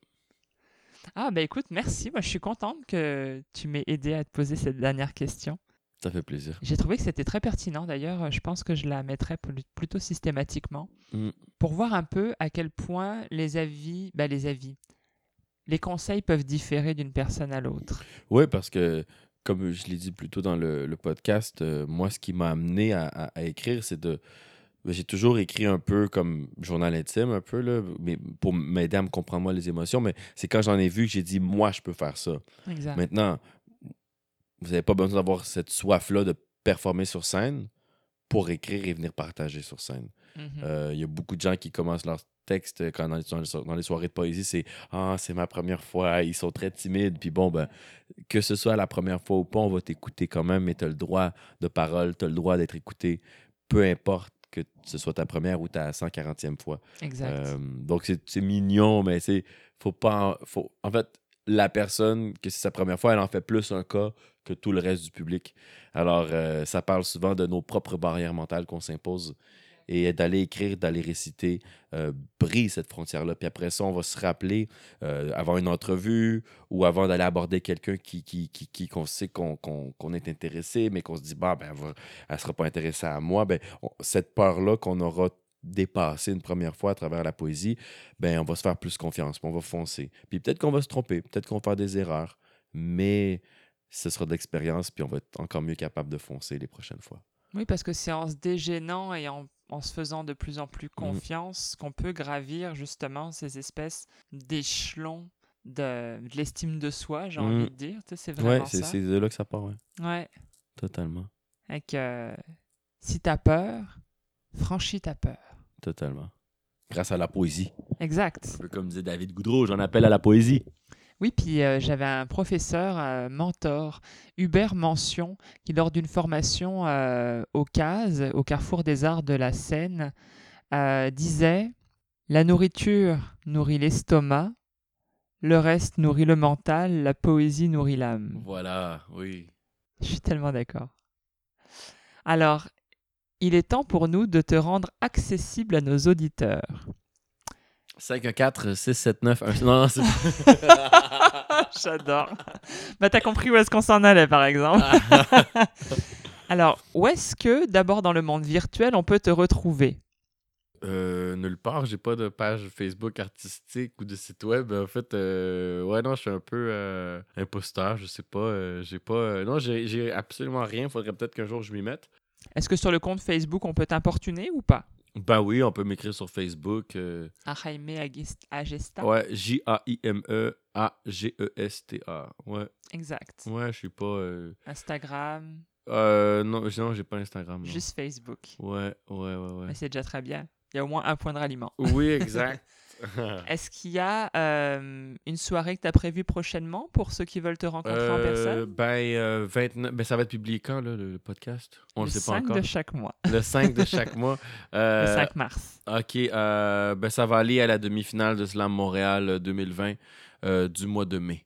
Ah, bah écoute, merci. Moi, je suis contente que tu m'aies aidé à te poser cette dernière question. Ça fait plaisir. J'ai trouvé que c'était très pertinent. D'ailleurs, je pense que je la mettrais pl- plutôt systématiquement Mm. pour voir un peu à quel point les avis, bah, les avis, les conseils peuvent différer d'une personne à l'autre. Oui, parce que, comme je l'ai dit plus tôt dans le, le podcast, euh, moi, ce qui m'a amené à, à- à écrire, c'est de, j'ai toujours écrit un peu comme journal intime, un peu, là, mais pour m'aider à me comprendre moi les émotions. Mais c'est quand j'en ai vu que j'ai dit, moi, je peux faire ça. Exact. Maintenant, vous n'avez pas besoin d'avoir cette soif-là de performer sur scène pour écrire et venir partager sur scène. Mhm. Euh, Il y a beaucoup de gens qui commencent leur texte quand dans les, dans les so- dans les soirées de poésie, c'est Ah, c'est ma première fois, ils sont très timides. Puis bon, ben, que ce soit la première fois ou pas, on va t'écouter quand même, mais tu as le droit de parole, tu as le droit d'être écouté, peu importe que ce soit ta première ou ta 140e fois. exact. Euh, donc, c'est mignon, mais c'est. Faut pas. en- Faut, en fait, la personne, que c'est sa première fois, elle en fait plus un cas que tout le reste du public. Alors, euh, ça parle souvent de nos propres barrières mentales qu'on s'impose. Et d'aller écrire, d'aller réciter, euh, brise cette frontière-là. Puis après ça, on va se rappeler, euh, avant une entrevue ou avant d'aller aborder quelqu'un qui, qui, qui, qui- qu'on sait qu'on qu'on- qu'on est intéressé, mais qu'on se dit, bah, ben, elle elle sera pas intéressée à moi. Ben, cette peur-là qu'on aura dépassé une première fois à travers la poésie, ben on va se faire plus confiance, on va foncer. Puis peut-être qu'on va se tromper, peut-être qu'on va faire des erreurs, mais ce sera de l'expérience, puis on va être encore mieux capable de foncer les prochaines fois. Oui, parce que c'est en se dégênant et en, en se faisant de plus en plus Mm. confiance qu'on peut gravir justement ces espèces d'échelons de, de l'estime de soi, j'ai Mm. envie de dire. Tu sais, c'est Ouais, vraiment c'est ça. c'est de là que ça part, ouais. Ouais. Totalement. Avec, euh, si t'as peur, franchis ta peur. Totalement. Grâce à la poésie. Exact. Un peu comme disait David Goudreau, j'en appelle à la poésie. Oui, puis euh, j'avais un professeur, euh, mentor, Hubert Mention, qui lors d'une formation euh, au CASE, au Carrefour des Arts de la Seine, euh, disait La nourriture nourrit l'estomac, le reste nourrit le mental, la poésie nourrit l'âme. Voilà, oui. Je suis tellement d'accord. Alors, il est temps pour nous de te rendre accessible à nos auditeurs. 514-679... Non, non, c'est... [LAUGHS] J'adore. bah, t'as compris où est-ce qu'on s'en allait, par exemple. [LAUGHS] Alors, où est-ce que, d'abord dans le monde virtuel, on peut te retrouver? Euh, nulle part, j'ai pas de page Facebook artistique ou de site web. En fait, euh, ouais, non, je suis un peu euh, imposteur, je sais pas. euh, j'ai pas. euh, non, j'ai j'ai absolument rien. Faudrait peut-être qu'un jour je m'y mette. Est-ce que sur le compte Facebook, on peut t'importuner ou pas? Ben oui, on peut m'écrire sur Facebook. euh, À Jaime Agesta ouais, J-A-I-M-E-A-G-E-S-T-A. Ouais, Exact. ouais, je suis pas. Euh, Instagram, euh, non, non j'ai pas Instagram. non. juste Facebook. Ouais, ouais, ouais, ouais. Mais c'est déjà très bien. Il y a au moins un point de ralliement. Oui, exact. [LAUGHS] [LAUGHS] Est-ce qu'il y a euh, une soirée que tu as prévue prochainement pour ceux qui veulent te rencontrer en Euh, personne ben, euh, 29, ben, ça va être publié quand, là, le, le podcast? On Le le sait 5 pas encore. de chaque mois. Le 5 de chaque mois. [LAUGHS] Le Euh, 5 mars. Ok, euh, ben ça va aller à la demi-finale de Slam Montréal euh, 2020 euh, du mois de mai.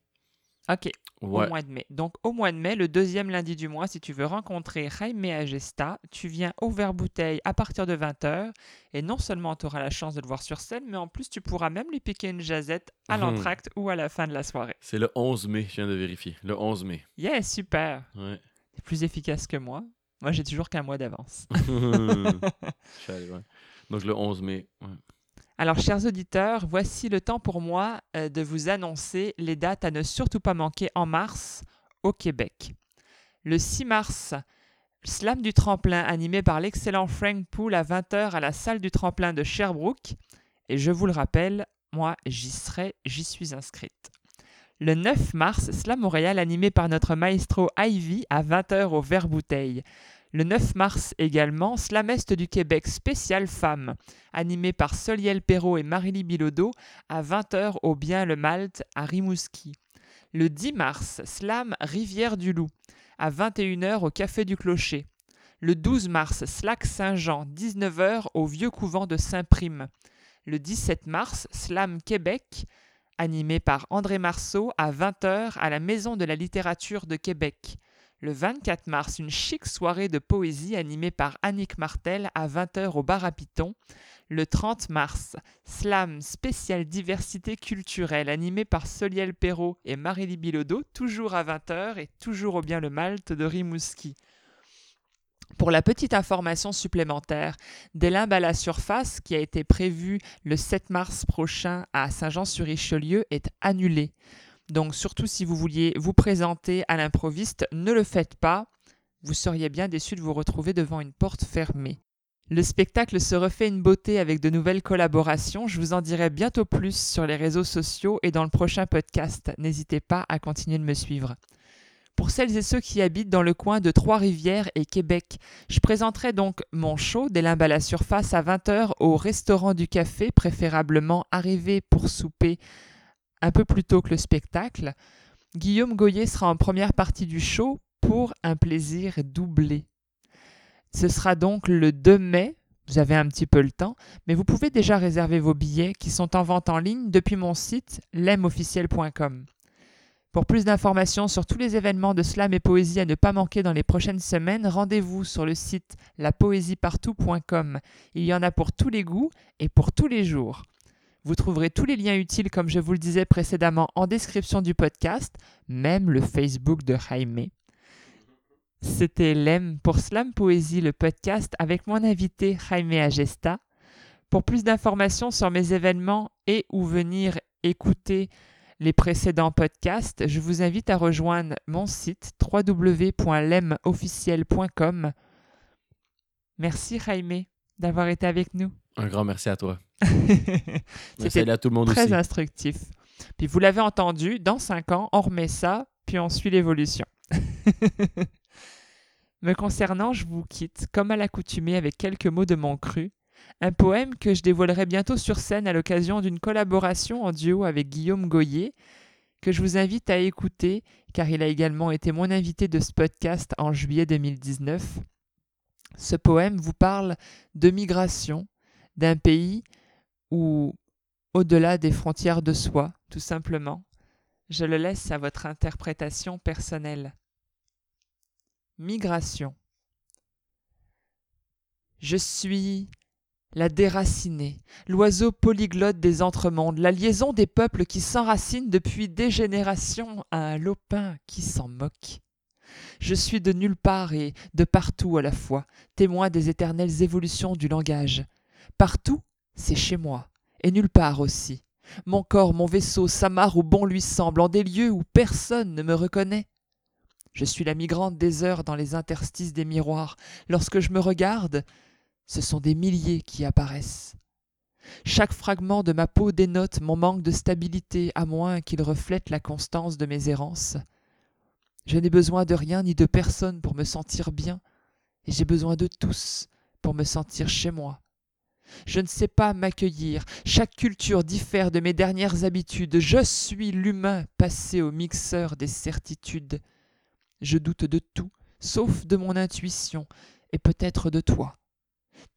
Ok, Ouais. au mois de mai. Donc au mois de mai, le deuxième lundi du mois, si tu veux rencontrer Jaime Agesta, tu viens au Vert Bouteille à partir de 20h et non seulement tu auras la chance de le voir sur scène, mais en plus tu pourras même lui piquer une jazette à Mhm. l'entracte ou à la fin de la soirée. C'est le 11 mai, je viens de vérifier. Le 11 mai. Yeah, super. Ouais. T'es plus efficace que moi. Moi, j'ai toujours qu'un mois d'avance. [LAUGHS] Ouais. [LAUGHS] Donc le 11 mai. ouais. Alors, chers auditeurs, voici le temps pour moi euh, de vous annoncer les dates à ne surtout pas manquer en mars au Québec. Le 6 mars, Slam du tremplin animé par l'excellent Frank Poole à 20h à la salle du tremplin de Sherbrooke. Et je vous le rappelle, moi, j'y serai, j'y suis inscrite. Le 9 mars, Slam Montréal animé par notre maestro Ivy à 20h au Vert Bouteille. Le 9 mars également, Slam Est du Québec spécial femmes animé par Soliel Perrault et Marily Bilodeau à 20h au Bien le Malte à Rimouski. Le 10 mars, Slam Rivière du Loup à 21h au Café du Clocher. Le 12 mars, Slack Saint-Jean, 19h au Vieux Couvent de Saint-Prime. Le 17 mars, Slam Québec, animé par André Marceau à 20h à la Maison de la littérature de Québec. Le 24 mars, une chic soirée de poésie animée par Annick Martel à 20h au Bar à Piton. Le 30 mars, Slam spécial diversité culturelle animé par Soliel Perrault et Marélie Bilodeau, toujours à 20h et toujours au bien le Malte de Rimouski. Pour la petite information supplémentaire, des limbes à la surface qui a été prévu le 7 mars prochain à Saint-Jean-sur-Richelieu est annulé. Donc surtout si vous vouliez vous présenter à l'improviste, ne le faites pas. Vous seriez bien déçu de vous retrouver devant une porte fermée. Le spectacle se refait une beauté avec de nouvelles collaborations. Je vous en dirai bientôt plus sur les réseaux sociaux et dans le prochain podcast. N'hésitez pas à continuer de me suivre. Pour celles et ceux qui habitent dans le coin de Trois-Rivières et Québec, je présenterai donc mon show des limbes à la surface à 20h au restaurant du café, préférablement arrivé pour souper un peu plus tôt que le spectacle. Guillaume Goyer sera en première partie du show pour un plaisir doublé. Ce sera donc le 2 mai, vous avez un petit peu le temps, mais vous pouvez déjà réserver vos billets qui sont en vente en ligne depuis mon site lemofficiel.com. Pour plus d'informations sur tous les événements de slam et poésie à ne pas manquer dans les prochaines semaines, rendez-vous sur le site lapoésiepartout.com. Il y en a pour tous les goûts et pour tous les jours. Vous trouverez tous les liens utiles, comme je vous le disais précédemment, en description du podcast, même le Facebook de Jaime. C'était Lem pour Slam Poésie, le podcast, avec mon invité Jaime Agesta. Pour plus d'informations sur mes événements et où venir écouter les précédents podcasts, je vous invite à rejoindre mon site www.lemofficiel.com. Merci Jaime d'avoir été avec nous. Un grand merci à toi. [LAUGHS] merci à tout le monde très instructif. Puis vous l'avez entendu, dans cinq ans, on remet ça, puis on suit l'évolution. [LAUGHS] Me concernant, je vous quitte, comme à l'accoutumée, avec quelques mots de mon cru un poème que je dévoilerai bientôt sur scène à l'occasion d'une collaboration en duo avec Guillaume Goyer, que je vous invite à écouter, car il a également été mon invité de ce podcast en juillet 2019. Ce poème vous parle de migration, d'un pays où, au-delà des frontières de soi, tout simplement, je le laisse à votre interprétation personnelle. Migration. Je suis la déracinée, l'oiseau polyglotte des entremondes, la liaison des peuples qui s'enracinent depuis des générations à un lopin qui s'en moque. Je suis de nulle part et de partout à la fois, témoin des éternelles évolutions du langage. Partout, c'est chez moi, et nulle part aussi. Mon corps, mon vaisseau s'amarre où bon lui semble, en des lieux où personne ne me reconnaît. Je suis la migrante des heures dans les interstices des miroirs. Lorsque je me regarde, ce sont des milliers qui apparaissent. Chaque fragment de ma peau dénote mon manque de stabilité, à moins qu'il reflète la constance de mes errances. Je n'ai besoin de rien ni de personne pour me sentir bien, et j'ai besoin de tous pour me sentir chez moi. Je ne sais pas m'accueillir, chaque culture diffère de mes dernières habitudes, je suis l'humain passé au mixeur des certitudes. Je doute de tout, sauf de mon intuition, et peut-être de toi.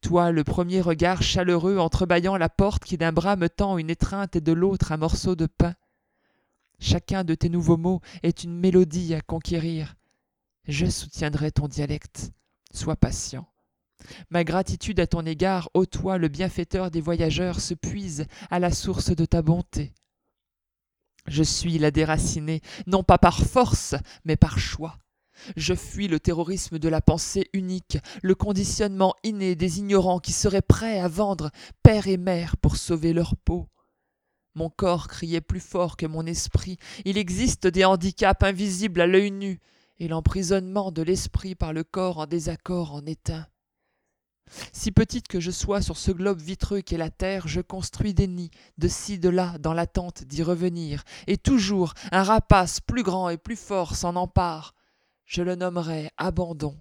Toi, le premier regard chaleureux entrebâillant la porte qui d'un bras me tend une étreinte et de l'autre un morceau de pain. Chacun de tes nouveaux mots est une mélodie à conquérir. Je soutiendrai ton dialecte. Sois patient. Ma gratitude à ton égard, ô toi, le bienfaiteur des voyageurs, se puise à la source de ta bonté. Je suis la déracinée, non pas par force, mais par choix. Je fuis le terrorisme de la pensée unique, le conditionnement inné des ignorants qui seraient prêts à vendre père et mère pour sauver leur peau. Mon corps criait plus fort que mon esprit. Il existe des handicaps invisibles à l'œil nu, et l'emprisonnement de l'esprit par le corps en désaccord en est un. Si petite que je sois sur ce globe vitreux qu'est la terre, je construis des nids, de ci, de là, dans l'attente d'y revenir, et toujours un rapace plus grand et plus fort s'en empare, je le nommerai abandon.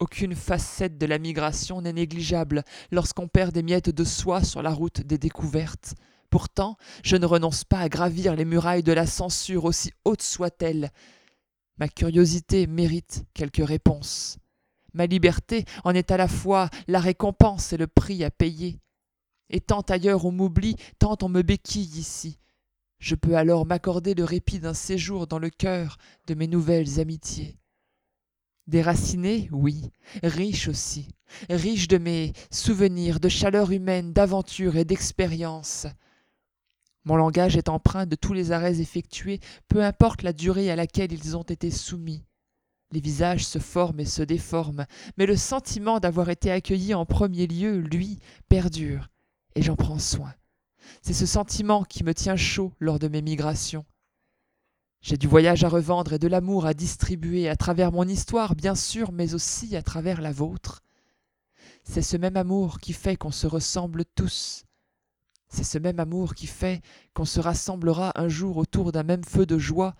Aucune facette de la migration n'est négligeable lorsqu'on perd des miettes de soie sur la route des découvertes. Pourtant, je ne renonce pas à gravir les murailles de la censure, aussi hautes soient-elles. Ma curiosité mérite quelques réponses. Ma liberté en est à la fois la récompense et le prix à payer. Et tant ailleurs on m'oublie, tant on me béquille ici. Je peux alors m'accorder le répit d'un séjour dans le cœur de mes nouvelles amitiés. Déraciné, oui, riche aussi, riche de mes souvenirs, de chaleur humaine, d'aventure et d'expérience. Mon langage est empreint de tous les arrêts effectués, peu importe la durée à laquelle ils ont été soumis les visages se forment et se déforment, mais le sentiment d'avoir été accueilli en premier lieu, lui, perdure, et j'en prends soin. C'est ce sentiment qui me tient chaud lors de mes migrations. J'ai du voyage à revendre et de l'amour à distribuer à travers mon histoire, bien sûr, mais aussi à travers la vôtre. C'est ce même amour qui fait qu'on se ressemble tous. C'est ce même amour qui fait qu'on se rassemblera un jour autour d'un même feu de joie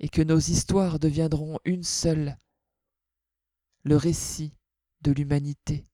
et que nos histoires deviendront une seule, le récit de l'humanité.